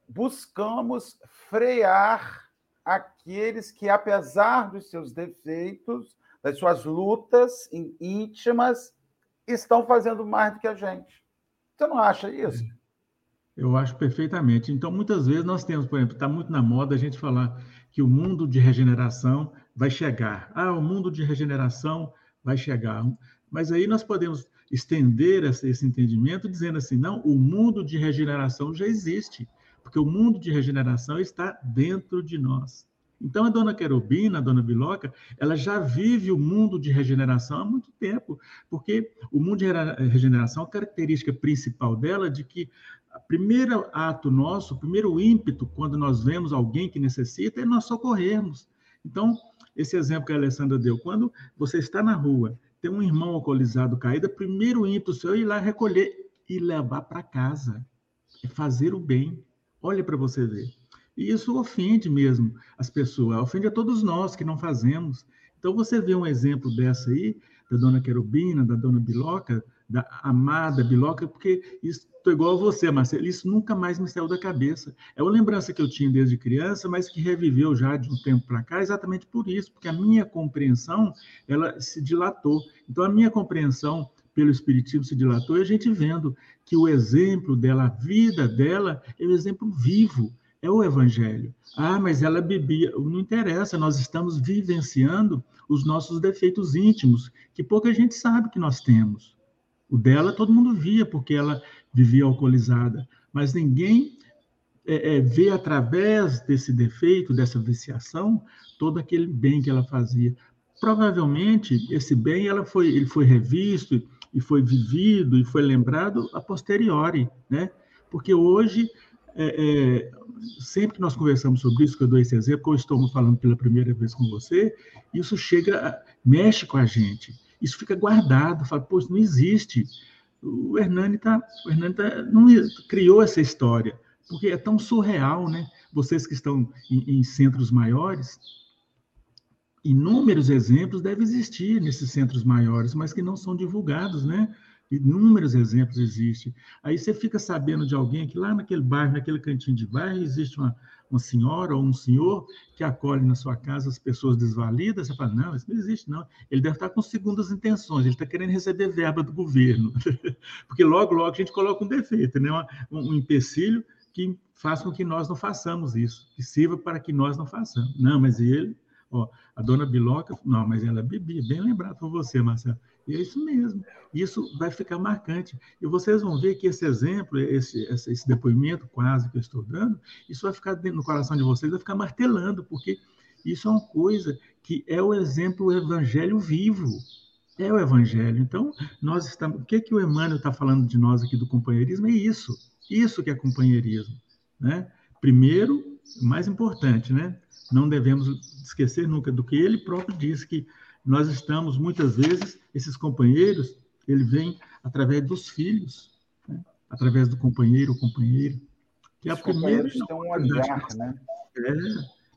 Speaker 1: buscamos frear aqueles que, apesar dos seus defeitos, das suas lutas íntimas, estão fazendo mais do que a gente. Você não acha isso?
Speaker 3: Eu acho perfeitamente. Então, muitas vezes nós temos, por exemplo, está muito na moda a gente falar que o mundo de regeneração vai chegar. Ah, o mundo de regeneração vai chegar. Mas aí nós podemos estender esse entendimento dizendo assim: não, o mundo de regeneração já existe, porque o mundo de regeneração está dentro de nós. Então, a dona Querubina, a dona Biloca, ela já vive o mundo de regeneração há muito tempo, porque o mundo de regeneração, a característica principal dela é de que primeiro ato nosso, o primeiro ímpeto, quando nós vemos alguém que necessita, é nós socorrermos. Então, esse exemplo que a Alessandra deu, quando você está na rua, tem um irmão alcoolizado caído, o primeiro ímpeto seu é ir lá recolher e levar para casa, é fazer o bem. Olha para você ver. E isso ofende mesmo as pessoas, ofende a todos nós que não fazemos. Então, você vê um exemplo dessa aí, da dona Querubina, da dona Biloca, da amada Biloca, porque isso estou igual a você, Marcelo, isso nunca mais me saiu da cabeça. É uma lembrança que eu tinha desde criança, mas que reviveu já de um tempo para cá, exatamente por isso, porque a minha compreensão, ela se dilatou. Então, a minha compreensão pelo Espiritismo se dilatou, e a gente vendo que o exemplo dela, a vida dela, é um exemplo vivo é o Evangelho. Ah, mas ela bebia. Não interessa, nós estamos vivenciando os nossos defeitos íntimos, que pouca gente sabe que nós temos. O dela todo mundo via, porque ela vivia alcoolizada, mas ninguém é, é, vê através desse defeito, dessa viciação, todo aquele bem que ela fazia. Provavelmente, esse bem ela foi, ele foi revisto e foi vivido e foi lembrado a posteriori, né? Porque hoje é, é, sempre que nós conversamos sobre isso, que eu dou esse exemplo, que eu estou falando pela primeira vez com você, isso chega, mexe com a gente. Isso fica guardado, fala, pô, isso não existe. O Hernani, tá, o Hernani tá, não criou essa história, porque é tão surreal, né? Vocês que estão em, em centros maiores, inúmeros exemplos devem existir nesses centros maiores, mas que não são divulgados, né? Inúmeros exemplos existem. Aí você fica sabendo de alguém que lá naquele bairro, naquele cantinho de bairro, existe uma, uma senhora ou um senhor que acolhe na sua casa as pessoas desvalidas. Você fala, não, isso não existe, não. Ele deve estar com segundas intenções, ele está querendo receber verba do governo. <laughs> Porque logo, logo a gente coloca um defeito, né? um, um empecilho que faz com que nós não façamos isso, que sirva para que nós não façamos. Não, mas ele, a dona Biloca, não, mas ela bebia, bem lembrado por você, Marcelo. E é isso mesmo. Isso vai ficar marcante. E vocês vão ver que esse exemplo, esse, esse depoimento quase que eu estou dando, isso vai ficar no coração de vocês, vai ficar martelando, porque isso é uma coisa que é o exemplo, o evangelho vivo. É o evangelho. Então, nós estamos. O que, que o Emmanuel está falando de nós aqui do companheirismo? É isso. Isso que é companheirismo. Né? Primeiro, mais importante, né? Não devemos esquecer nunca do que ele próprio disse que nós estamos, muitas vezes, esses companheiros, ele vem através dos filhos, né? através do companheiro ou companheira.
Speaker 1: Que é Os companheiros têm um olhar, né? É.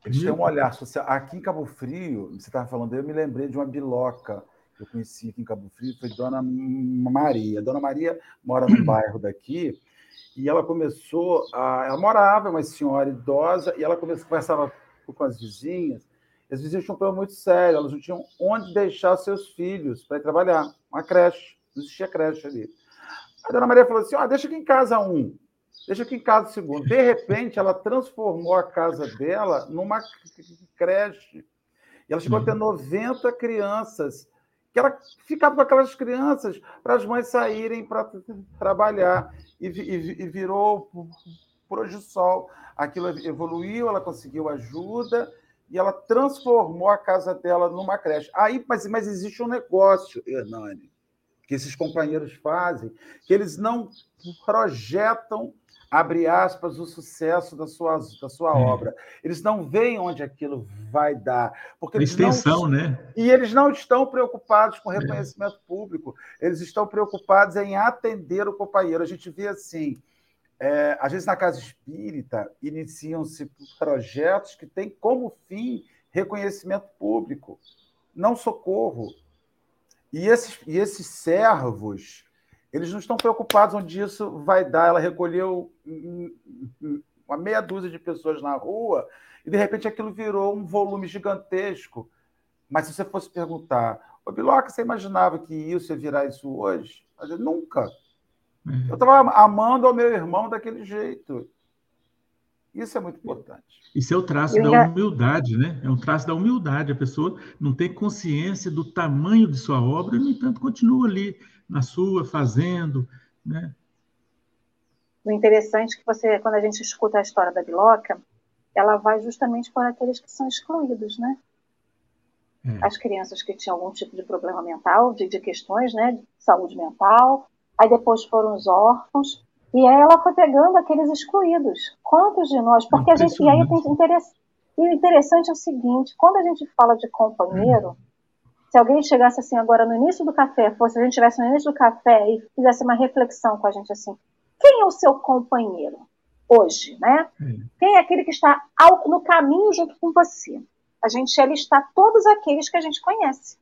Speaker 1: Eles têm um olhar social. Aqui em Cabo Frio, você estava falando, eu me lembrei de uma biloca que eu conheci aqui em Cabo Frio, foi Dona Maria. Dona Maria mora no <clears throat> bairro daqui, e ela começou a. Ela morava, uma senhora idosa, e ela começou, conversava com as vizinhas, vizinhas tinham um problema muito sério, elas não tinham onde deixar seus filhos para ir trabalhar. Uma creche, não existia creche ali. A dona Maria falou assim: ah, deixa aqui em casa um, deixa aqui em casa o segundo. De repente, ela transformou a casa dela numa creche. E ela chegou a ter 90 uhum. crianças. que ela ficava com aquelas crianças para as mães saírem para trabalhar e, e, e virou Progisol. Aquilo evoluiu, ela conseguiu ajuda e ela transformou a casa dela numa creche. Aí, mas, mas existe um negócio, Hernani, que esses companheiros fazem, que eles não projetam, abre aspas, o sucesso da sua, da sua é. obra. Eles não veem onde aquilo vai dar. Porque
Speaker 3: extensão, não, né?
Speaker 1: E eles não estão preocupados com reconhecimento é. público, eles estão preocupados em atender o companheiro. A gente vê assim. É, às vezes, na casa espírita, iniciam-se projetos que têm como fim reconhecimento público, não socorro. E esses, e esses servos, eles não estão preocupados onde isso vai dar. Ela recolheu uma meia dúzia de pessoas na rua e, de repente, aquilo virou um volume gigantesco. Mas se você fosse perguntar, Biloca, você imaginava que isso ia virar isso hoje? Mas, nunca. Uhum. Eu estava amando ao meu irmão daquele jeito. Isso é muito importante.
Speaker 3: Isso é o traço da humildade, né? É um traço da humildade. A pessoa não tem consciência do tamanho de sua obra e, no entanto, continua ali na sua, fazendo, né?
Speaker 2: O interessante é que você, quando a gente escuta a história da Biloca, ela vai justamente para aqueles que são excluídos, né? É. As crianças que tinham algum tipo de problema mental, de, de questões, né, de saúde mental, aí depois foram os órfãos, e aí ela foi pegando aqueles excluídos. Quantos de nós? Porque a gente. E aí tem interesse, e o interessante é o seguinte: quando a gente fala de companheiro, se alguém chegasse assim agora no início do café, fosse a gente estivesse no início do café e fizesse uma reflexão com a gente assim, quem é o seu companheiro hoje, né? Quem é aquele que está ao, no caminho junto com você? A gente ia listar todos aqueles que a gente conhece.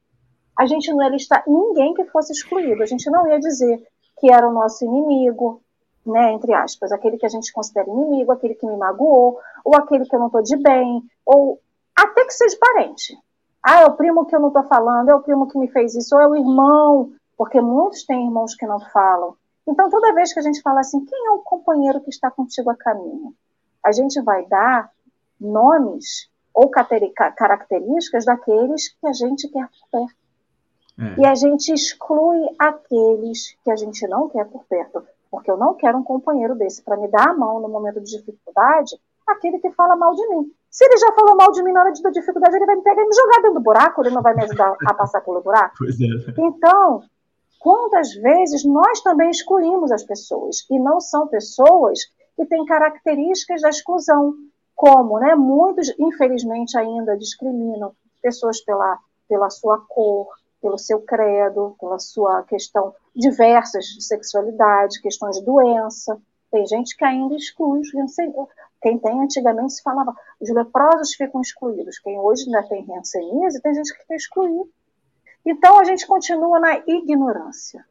Speaker 2: A gente não ia listar ninguém que fosse excluído. A gente não ia dizer que era o nosso inimigo, né, entre aspas, aquele que a gente considera inimigo, aquele que me magoou, ou aquele que eu não estou de bem, ou até que seja parente. Ah, é o primo que eu não estou falando, é o primo que me fez isso, ou é o irmão, porque muitos têm irmãos que não falam. Então, toda vez que a gente fala assim, quem é o companheiro que está contigo a caminho? A gente vai dar nomes ou características daqueles que a gente quer por perto. É. E a gente exclui aqueles que a gente não quer por perto porque eu não quero um companheiro desse para me dar a mão no momento de dificuldade, aquele que fala mal de mim. Se ele já falou mal de mim na hora de dificuldade, ele vai me pegar e me jogar dentro do buraco, ele não vai me ajudar a passar pelo buraco. <laughs> É. Então, quantas vezes nós também excluímos as pessoas, e não são pessoas que têm características da exclusão, como né, muitos, infelizmente, ainda discriminam pessoas pela, pela sua cor, pelo seu credo, pela sua questão diversas de sexualidade, questões de doença. Tem gente que ainda exclui os Quem tem antigamente se falava, os leprosos ficam excluídos. Quem hoje ainda tem ranceníase, tem gente que quer excluir. Então a gente continua na ignorância.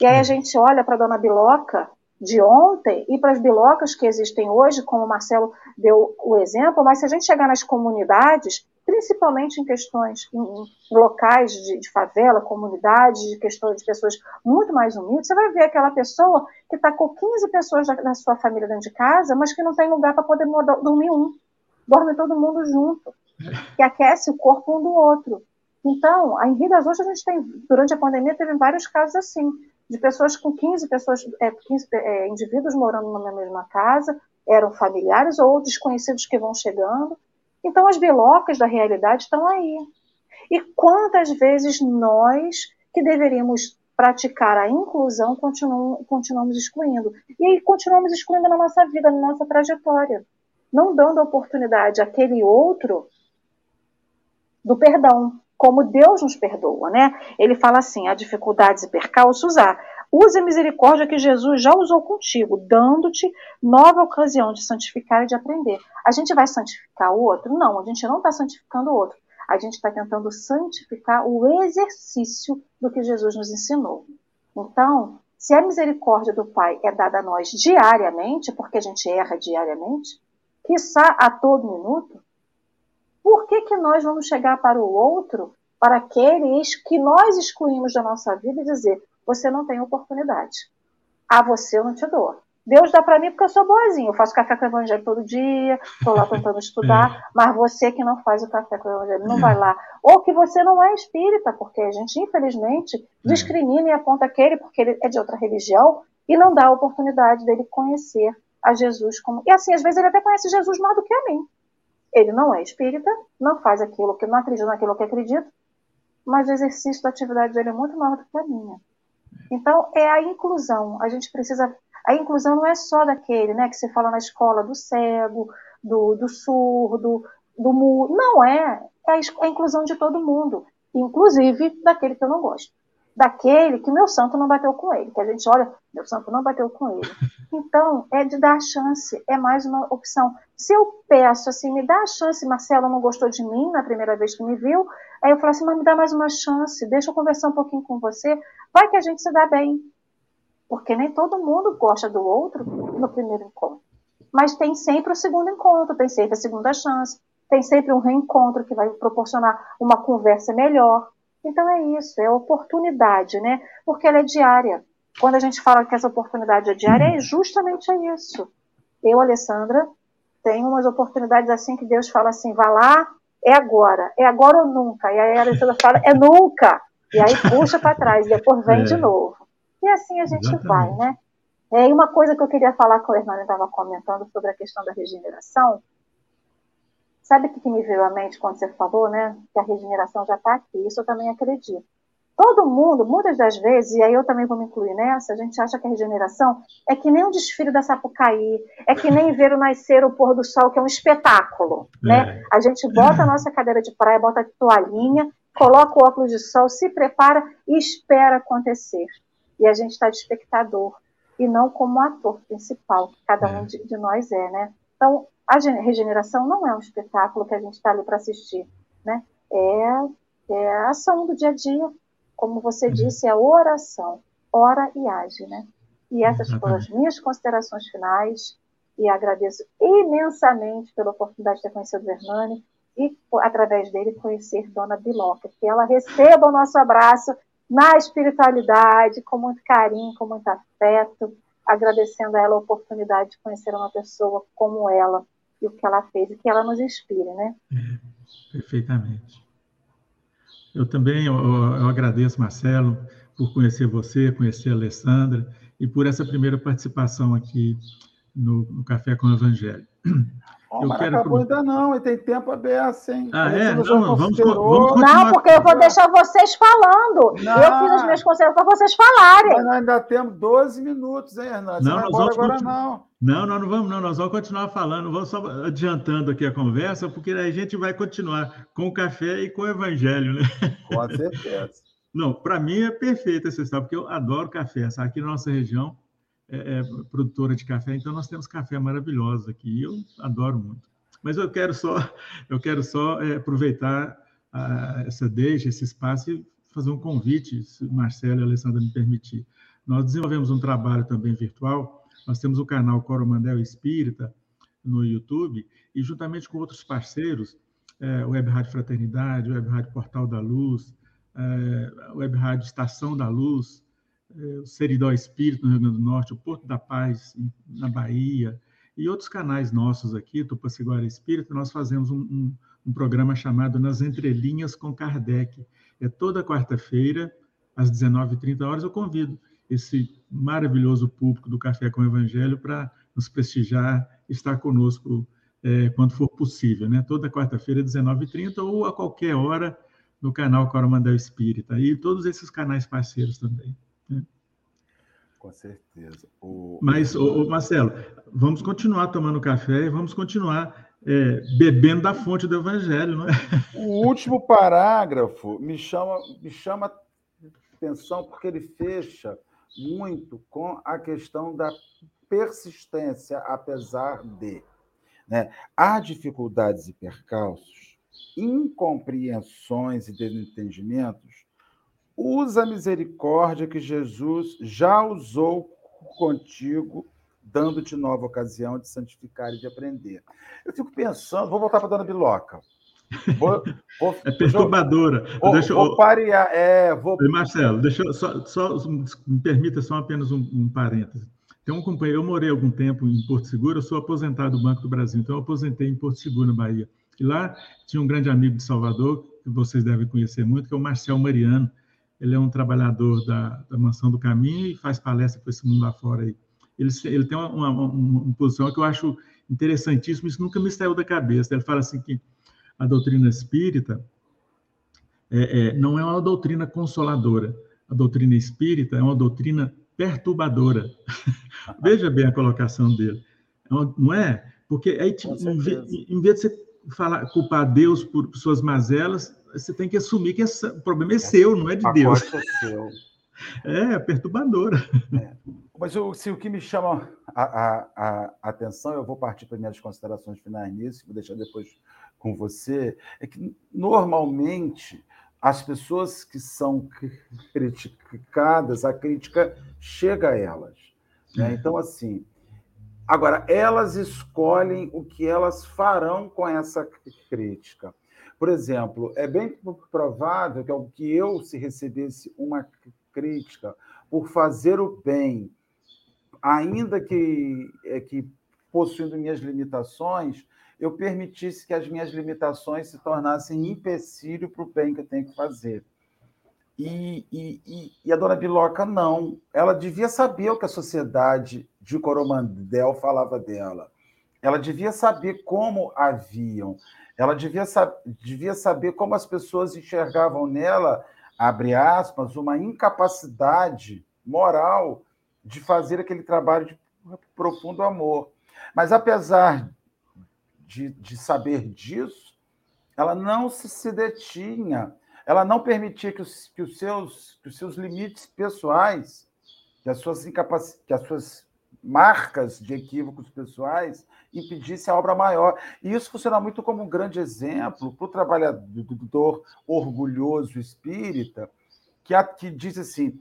Speaker 2: E aí a gente olha para a dona Biloca de ontem e para as bilocas que existem hoje, como o Marcelo deu o exemplo, mas se a gente chegar nas comunidades, principalmente em questões em, locais de, de, favela, comunidades, de questões de pessoas muito mais humildes, você vai ver aquela pessoa que está com 15 pessoas da, sua família dentro de casa, mas que não tem lugar para poder dormir um. Dorme todo mundo junto, que aquece o corpo um do outro. Então, em Rio das Ostras, a gente tem, durante a pandemia, teve vários casos assim, de pessoas com 15 pessoas, é, 15 é, indivíduos morando na mesma casa, eram familiares ou desconhecidos que vão chegando, então, as bilocas da realidade estão aí. E quantas vezes nós, que deveríamos praticar a inclusão, continuam, continuamos excluindo? E aí continuamos excluindo na nossa vida, na nossa trajetória. Não dando oportunidade àquele outro do perdão, como Deus nos perdoa, né? Ele fala assim: há dificuldades e percalços, há. Use a misericórdia que Jesus já usou contigo, dando-te nova ocasião de santificar e de aprender. A gente vai santificar o outro? Não, a gente não está santificando o outro. A gente está tentando santificar o exercício do que Jesus nos ensinou. Então, se a misericórdia do Pai é dada a nós diariamente, porque a gente erra diariamente, quiçá a todo minuto, por que, que nós vamos chegar para o outro, para aqueles que nós excluímos da nossa vida e dizer: você não tem oportunidade. A você eu não te dou. Deus dá para mim porque eu sou boazinha. Eu faço café com o evangelho todo dia, estou lá tentando estudar, <laughs> é. mas você que não faz o café com o evangelho, não vai lá. Ou que você não é espírita, porque a gente, infelizmente, é. discrimina e aponta aquele porque ele é de outra religião e não dá a oportunidade dele conhecer a Jesus como. E assim, às vezes ele até conhece Jesus mais do que a mim. Ele não é espírita, não faz aquilo que não acredita naquilo que acredita, mas o exercício da atividade dele é muito maior do que a minha. Então, é a inclusão. A gente precisa. A inclusão não é só daquele, né, que se fala na escola do cego, do, do surdo, do mudo. Não é. É a inclusão de todo mundo, inclusive daquele que eu não gosto daquele que meu santo não bateu com ele. Que a gente olha, meu santo não bateu com ele. <laughs> Então, é de dar a chance, é mais uma opção. Se eu peço assim, me dá a chance, Marcelo não gostou de mim na primeira vez que me viu, aí eu falo assim, mas me dá mais uma chance, deixa eu conversar um pouquinho com você, vai que a gente se dá bem. Porque nem todo mundo gosta do outro no primeiro encontro. Mas tem sempre o segundo encontro, tem sempre a segunda chance, tem sempre um reencontro que vai proporcionar uma conversa melhor. Então é isso, é oportunidade, né? Porque ela é diária. Quando a gente fala que essa oportunidade é diária, é justamente isso. Eu, Alessandra, tenho umas oportunidades assim que Deus fala assim, vá lá, é agora, é agora ou nunca. E aí a Alessandra fala, é nunca. E aí puxa para trás, depois vem é. de novo. E assim a gente Exatamente. vai, né? É, e uma coisa que eu queria falar que o Hernani estava comentando sobre a questão da regeneração, Sabe o que, me veio à mente quando você falou, né? Que a regeneração já está aqui. Isso eu também acredito. Todo mundo, muitas das vezes, e aí eu também vou me incluir nessa, a gente acha que a regeneração é que nem um desfile da Sapucaí, é que nem ver o nascer, o pôr do sol, que é um espetáculo, é. né? A gente bota a nossa cadeira de praia, bota a toalhinha, coloca o óculos de sol, se prepara e espera acontecer. E a gente está de espectador, e não como ator principal, que cada um é. de, de nós é, né? Então, a regeneração não é um espetáculo que a gente está ali para assistir, né? É, é a ação do dia a dia, como você uhum. disse, é a oração, ora e age, né? E essas foram as minhas considerações finais e agradeço imensamente pela oportunidade de ter conhecido o Hernani e, através dele, conhecer Dona Biloca. Que ela receba o nosso abraço na espiritualidade, com muito carinho, com muito afeto, agradecendo a ela a oportunidade de conhecer uma pessoa como ela, e o que ela fez e que ela nos inspire, né? É,
Speaker 3: perfeitamente. Eu também eu, eu agradeço, Marcelo, por conhecer você, conhecer a Alessandra e por essa primeira participação aqui no, no Café com o Evangelho.
Speaker 1: Oh, eu mas quero acabou ainda não, e tem tempo aberto, hein?
Speaker 3: Ah, é? Não, não, vamos, vamos continuar.
Speaker 2: Não, porque eu vou deixar vocês falando. Não. Eu fiz as minhas considerações para vocês falarem.
Speaker 1: Mas nós ainda temos 12 minutos, hein, Hernando?
Speaker 3: Não, nós vamos agora não. Não, nós não vamos, não. Nós vamos continuar falando. Vamos só adiantando aqui a conversa, porque a gente vai continuar com o café e com o evangelho, né?
Speaker 1: Com certeza. <laughs>
Speaker 3: Não, para mim é perfeito essa história, porque eu adoro café. Sabe? Aqui na nossa região, é, é, produtora de café, então nós temos café maravilhoso aqui, eu adoro muito. Mas eu quero só, eu quero só é, aproveitar a, essa deixa, esse espaço e fazer um convite, se Marcelo e a Alessandra me permitir. Nós desenvolvemos um trabalho também virtual, nós temos o canal Coromandel Espírita no YouTube, e juntamente com outros parceiros, é, Web Rádio Fraternidade, Web Rádio Portal da Luz, é, Web Rádio Estação da Luz, o Seridó Espírito no Rio Grande do Norte, o Porto da Paz na Bahia e outros canais nossos aqui, Tupaciguara Espírito, nós fazemos um, um, um programa chamado Nas Entrelinhas com Kardec. É toda quarta-feira, às 19h30 horas, eu convido esse maravilhoso público do Café com o Evangelho para nos prestigiar, estar conosco é, quando for possível, né? Toda quarta-feira, 19h30 ou a qualquer hora no canal Coromandel Espírita e todos esses canais parceiros também.
Speaker 1: Com certeza. O...
Speaker 3: Mas, o, Marcelo, vamos continuar tomando café e vamos continuar é, bebendo da fonte do Evangelho, não é?
Speaker 1: O último parágrafo me chama, me chama atenção porque ele fecha muito com a questão da persistência, apesar de. Né? Há dificuldades e percalços, incompreensões e desentendimentos usa a misericórdia que Jesus já usou contigo, dando-te nova ocasião de santificar e de aprender. Eu fico pensando, vou voltar para a dona Biloca.
Speaker 3: Vou, vou, <laughs> é perturbadora.
Speaker 1: Vou, deixa, vou parear, é, vou...
Speaker 3: Marcelo, deixa só, só, me permita só apenas um, um parêntese. tem um companheiro, eu morei algum tempo em Porto Seguro, eu sou aposentado do Banco do Brasil, então eu aposentei em Porto Seguro, na Bahia. E lá tinha um grande amigo de Salvador, que vocês devem conhecer muito, que é o Marcel Mariano. Ele é um trabalhador da, da Mansão do Caminho e faz palestra para esse mundo lá fora aí. Ele, ele tem uma, uma, uma, posição que eu acho interessantíssima, isso nunca me saiu da cabeça. Ele fala assim que a doutrina espírita é, é, não é uma doutrina consoladora. A doutrina espírita é uma doutrina perturbadora. <laughs> Veja bem a colocação dele. É não é? Porque aí, tipo, em, vez, em, vez, de você falar, culpar Deus por suas mazelas, você tem que assumir que esse, o problema é seu, não é de Deus. É seu. <laughs> É, perturbadora. É.
Speaker 1: Mas o, se o que me chama a, a, a, atenção, eu vou partir para minhas considerações finais nisso, vou deixar depois com você, é que normalmente as pessoas que são criticadas, a crítica chega a elas. Né? Então, assim, agora, elas escolhem o que elas farão com essa crítica. Por exemplo, é bem provável que, que eu, se recebesse uma crítica por fazer o bem, ainda que, é, que possuindo minhas limitações, eu permitisse que as minhas limitações se tornassem empecilho para o bem que eu tenho que fazer. E, e, e, a dona Biloca não. Ela devia saber o que a sociedade de Coromandel falava dela. Ela devia saber como haviam. Ela devia, devia saber como as pessoas enxergavam nela, abre aspas, uma incapacidade moral de fazer aquele trabalho de profundo amor. Mas, apesar de, de saber disso, ela não se, se detinha, ela não permitia que os, que os, seus, que os seus limites pessoais, que as suas incapac... que as suas marcas de equívocos pessoais impedisse a obra maior. E isso funciona muito como um grande exemplo para o trabalhador orgulhoso espírita, que, que diz assim: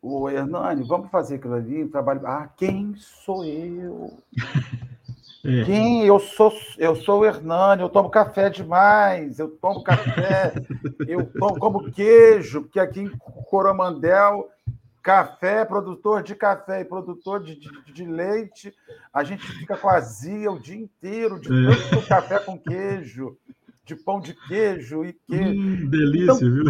Speaker 1: o Hernani, vamos fazer aquilo ali, trabalho. Ah, quem sou eu? <laughs> É. Quem? Eu sou, eu sou o Hernani, eu tomo café demais, eu tomo café, eu tomo como queijo, porque aqui em Coromandel, café, produtor de café e produtor de, de, de leite, a gente fica com azia o dia inteiro de é. tanto café com queijo de pão de queijo e queijo. Hum,
Speaker 3: delícia, então, viu?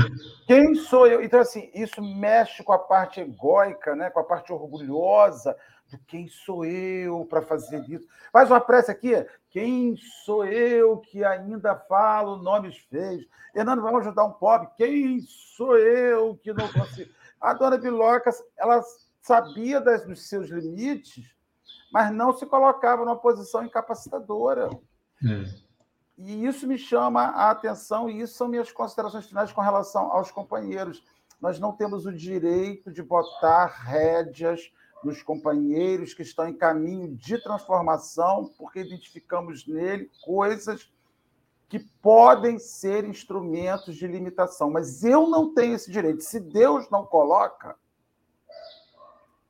Speaker 1: Quem sou eu? Então, assim, isso mexe com a parte egóica, né? com a parte orgulhosa do quem sou eu para fazer isso. Faz uma prece aqui. Quem sou eu que ainda falo nomes feios? Hernando, vamos ajudar um pobre. Quem sou eu que não consigo? A dona Biloca, ela sabia das, dos seus limites, mas não se colocava numa posição incapacitadora. É. E isso me chama a atenção, e isso são minhas considerações finais com relação aos companheiros. Nós não temos o direito de botar rédeas nos companheiros que estão em caminho de transformação, porque identificamos nele coisas que podem ser instrumentos de limitação. Mas eu não tenho esse direito. Se Deus não coloca,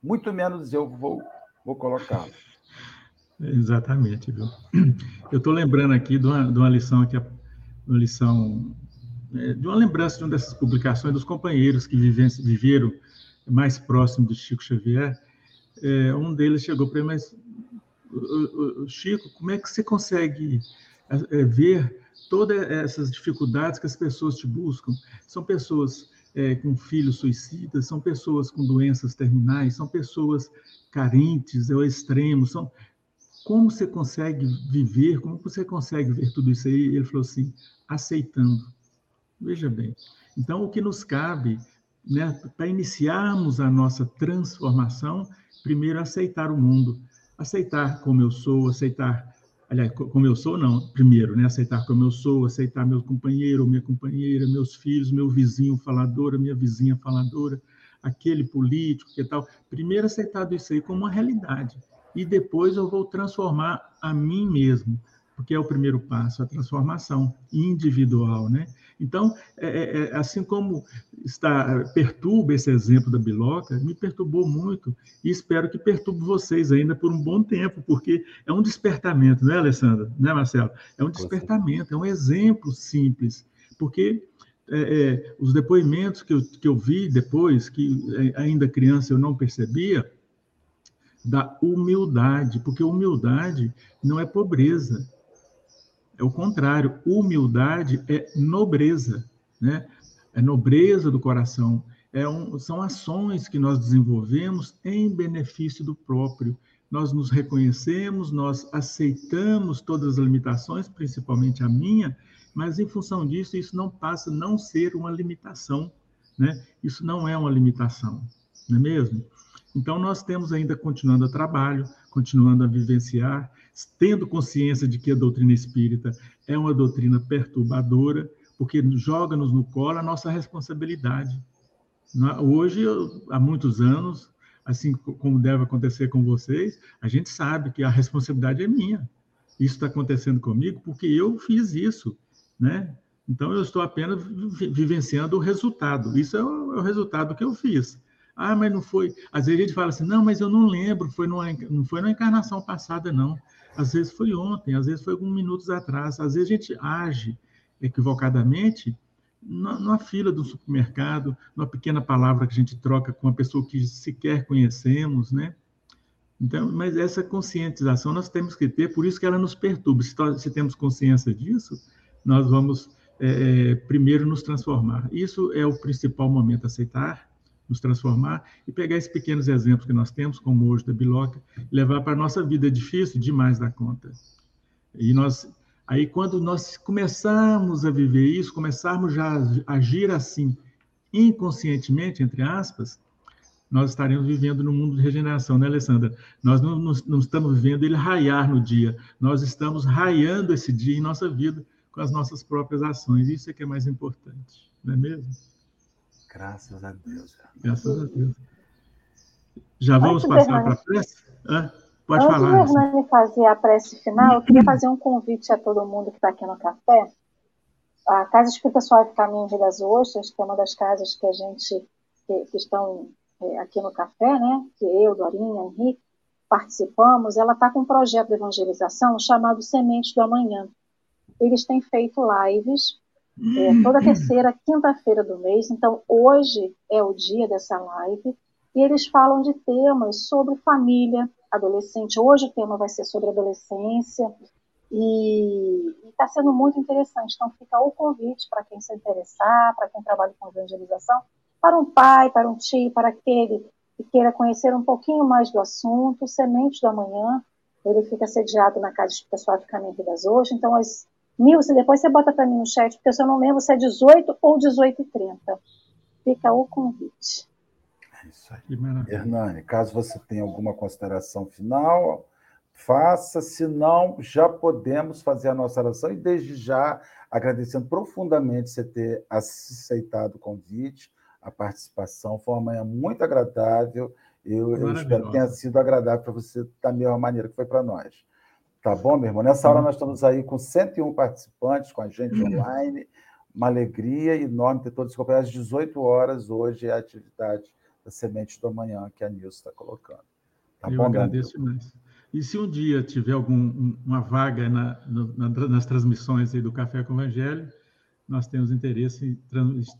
Speaker 1: muito menos eu vou, vou colocá-lo.
Speaker 3: Exatamente, viu? Eu estou lembrando aqui de uma, de uma lição que uma lição é, de uma lembrança de uma dessas publicações dos companheiros que viveram mais próximo do Chico Xavier. É, um deles chegou para mim, mas Chico, como é que você consegue é, ver todas essas dificuldades que as pessoas te buscam? São pessoas é, com filhos suicidas, são pessoas com doenças terminais, são pessoas carentes ao extremo, são como você consegue viver, como você consegue ver tudo isso aí? Ele falou assim, aceitando. Veja bem. Então, o que nos cabe, né, para iniciarmos a nossa transformação, primeiro aceitar o mundo, aceitar como eu sou, aceitar, aliás, como eu sou, não, primeiro, né, aceitar como eu sou, aceitar meu companheiro, minha companheira, meus filhos, meu vizinho falador, minha vizinha faladora, aquele político, que tal. Primeiro aceitar isso aí como uma realidade e depois eu vou transformar a mim mesmo, porque é o primeiro passo, a transformação individual, né? Então, é, é, é, assim como está perturba esse exemplo da biloca, me perturbou muito e espero que perturbe vocês ainda por um bom tempo, porque é um despertamento, né, Alessandra? Né, Marcelo? É um despertamento, é um exemplo simples, porque é, é, os depoimentos que eu, que eu vi depois, que é, ainda criança eu não percebia, da humildade, porque humildade não é pobreza. É o contrário, humildade é nobreza, né? É nobreza do coração. É um, são ações que nós desenvolvemos em benefício do próprio. Nós nos reconhecemos, nós aceitamos todas as limitações, principalmente a minha, mas em função disso, isso não passa a não ser uma limitação, né? Isso não é uma limitação, não é mesmo? Então, nós temos ainda continuando a trabalho, continuando a vivenciar, tendo consciência de que a doutrina espírita é uma doutrina perturbadora, porque joga-nos no colo a nossa responsabilidade. Hoje, há muitos anos, assim como deve acontecer com vocês, a gente sabe que a responsabilidade é minha. Isso está acontecendo comigo porque eu fiz isso, né? Então, eu estou apenas vivenciando o resultado. Isso é o, é resultado que eu fiz. Ah, mas não foi. Às vezes a gente fala assim, não, mas eu não lembro, foi numa, não foi na encarnação passada, não. Às vezes foi ontem, às vezes foi alguns minutos atrás. Às vezes a gente age equivocadamente na, fila do supermercado, numa pequena palavra que a gente troca com uma pessoa que sequer conhecemos, né? Então, mas essa conscientização nós temos que ter, por isso que ela nos perturba. Se, se temos consciência disso, nós vamos é primeiro nos transformar. Isso é o principal momento, aceitar nos transformar e pegar esses pequenos exemplos que nós temos, como hoje da Biloca, e levar para a nossa vida difícil demais da conta. E nós, aí quando nós começarmos a viver isso, começarmos já a agir assim, inconscientemente, entre aspas, nós estaremos vivendo no mundo de regeneração, né, Alessandra? Nós não, não, não estamos vivendo ele raiar no dia, nós estamos raiando esse dia em nossa vida com as nossas próprias ações. Isso é que é mais importante, não é mesmo?
Speaker 1: Graças a Deus.
Speaker 3: Graças a Deus. Já vamos Antes passar para a prece? pode
Speaker 2: Antes
Speaker 3: falar.
Speaker 2: Antes de Hernani fazer a prece final, eu queria fazer um convite a todo mundo que está aqui no café. A Casa Espírita Suave Caminho de das Ostras, que é uma das casas que a gente, que, que estão é, aqui no café, né? Que eu, Dorinha, Henrique, participamos, ela está com um projeto de evangelização chamado Sementes do Amanhã. Eles têm feito lives é, toda terceira quinta-feira do mês. Então, hoje é o dia dessa live. E eles falam de temas sobre família, adolescente. Hoje o tema vai ser sobre adolescência. E está sendo muito interessante. Então, fica o convite para quem se interessar, para quem trabalha com evangelização, para um pai, para um tio, para aquele que queira conhecer um pouquinho mais do assunto. Sementes do Amanhã, ele fica sediado na Casa de Pessoal de Caminho das Hoje. Então, as Nilce, depois você bota para mim no chat, porque eu não lembro se é 18 ou 18 e 30. Fica o convite.
Speaker 1: É isso aí. Hernani, caso você tenha alguma consideração final, faça, se não, já podemos fazer a nossa oração e desde já agradecendo profundamente você ter aceitado o convite, a participação, foi uma manhã muito agradável, eu, eu espero que tenha sido agradável para você da mesma maneira que foi para nós. Tá bom, meu irmão? Nessa hora nós estamos aí com 101 participantes com a gente uhum. online. Uma alegria enorme ter todos acompanhados. Às 18 horas hoje é a atividade da Semente do Amanhã que a Nilson está colocando.
Speaker 3: Tá Eu bom, agradeço mais. E se um dia tiver alguma uma vaga na, na, nas transmissões aí do Café com o Evangelho, nós temos interesse em trans,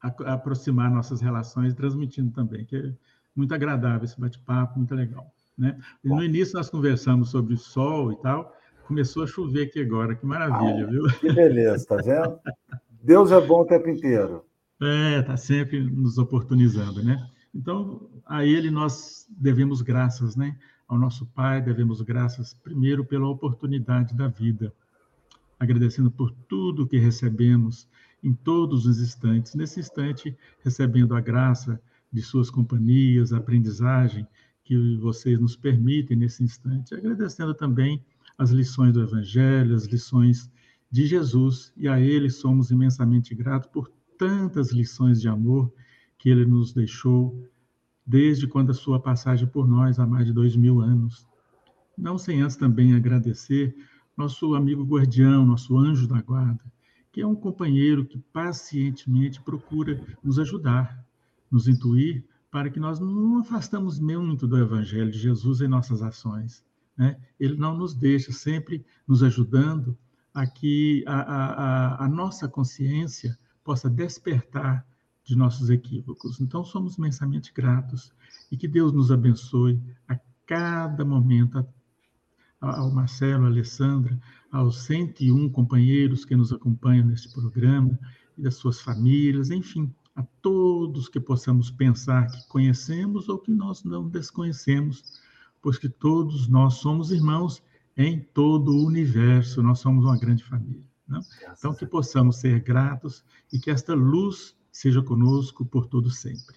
Speaker 3: aproximar nossas relações, transmitindo também, que é muito agradável esse bate-papo, muito legal. Né? No início nós conversamos sobre o sol e tal, começou a chover aqui agora, que maravilha, ah, viu?
Speaker 1: Que beleza, tá vendo? Deus é bom o tempo inteiro.
Speaker 3: É, tá sempre nos oportunizando, né? Então, a Ele nós devemos graças, né? Ao nosso Pai devemos graças primeiro pela oportunidade da vida, agradecendo por tudo que recebemos em todos os instantes. Nesse instante, recebendo a graça de Suas companhias, a aprendizagem que vocês nos permitem nesse instante, agradecendo também as lições do Evangelho, as lições de Jesus, e a Ele somos imensamente gratos por tantas lições de amor que Ele nos deixou desde quando a sua passagem por nós, há mais de dois mil anos. Não sem antes também agradecer nosso amigo guardião, nosso anjo da guarda, que é um companheiro que pacientemente procura nos ajudar, nos intuir para que nós não afastamos muito do Evangelho de Jesus em nossas ações. Né? Ele não nos deixa sempre nos ajudando a que a, a, a nossa consciência possa despertar de nossos equívocos. Então, somos imensamente gratos e que Deus nos abençoe a cada momento, ao Marcelo, à Alessandra, aos 101 companheiros que nos acompanham neste programa, e das suas famílias, enfim, a todos que possamos pensar que conhecemos ou que nós não desconhecemos, pois que todos nós somos irmãos em todo o universo, nós somos uma grande família. Né? Então, que possamos ser gratos e que esta luz seja conosco por todo sempre.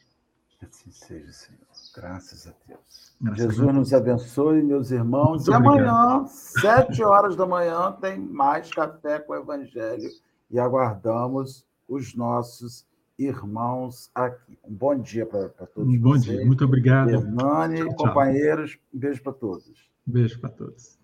Speaker 1: Assim seja, Senhor. Graças a Deus. Graças Jesus a Deus. nos abençoe, meus irmãos. Muito e amanhã, sete horas da manhã, tem mais café com o Evangelho e aguardamos os nossos irmãos aqui. Um bom dia para todos.
Speaker 3: Um bom vocês. dia, muito obrigado.
Speaker 1: Hernani, companheiros, um beijo para todos.
Speaker 3: Um beijo para todos.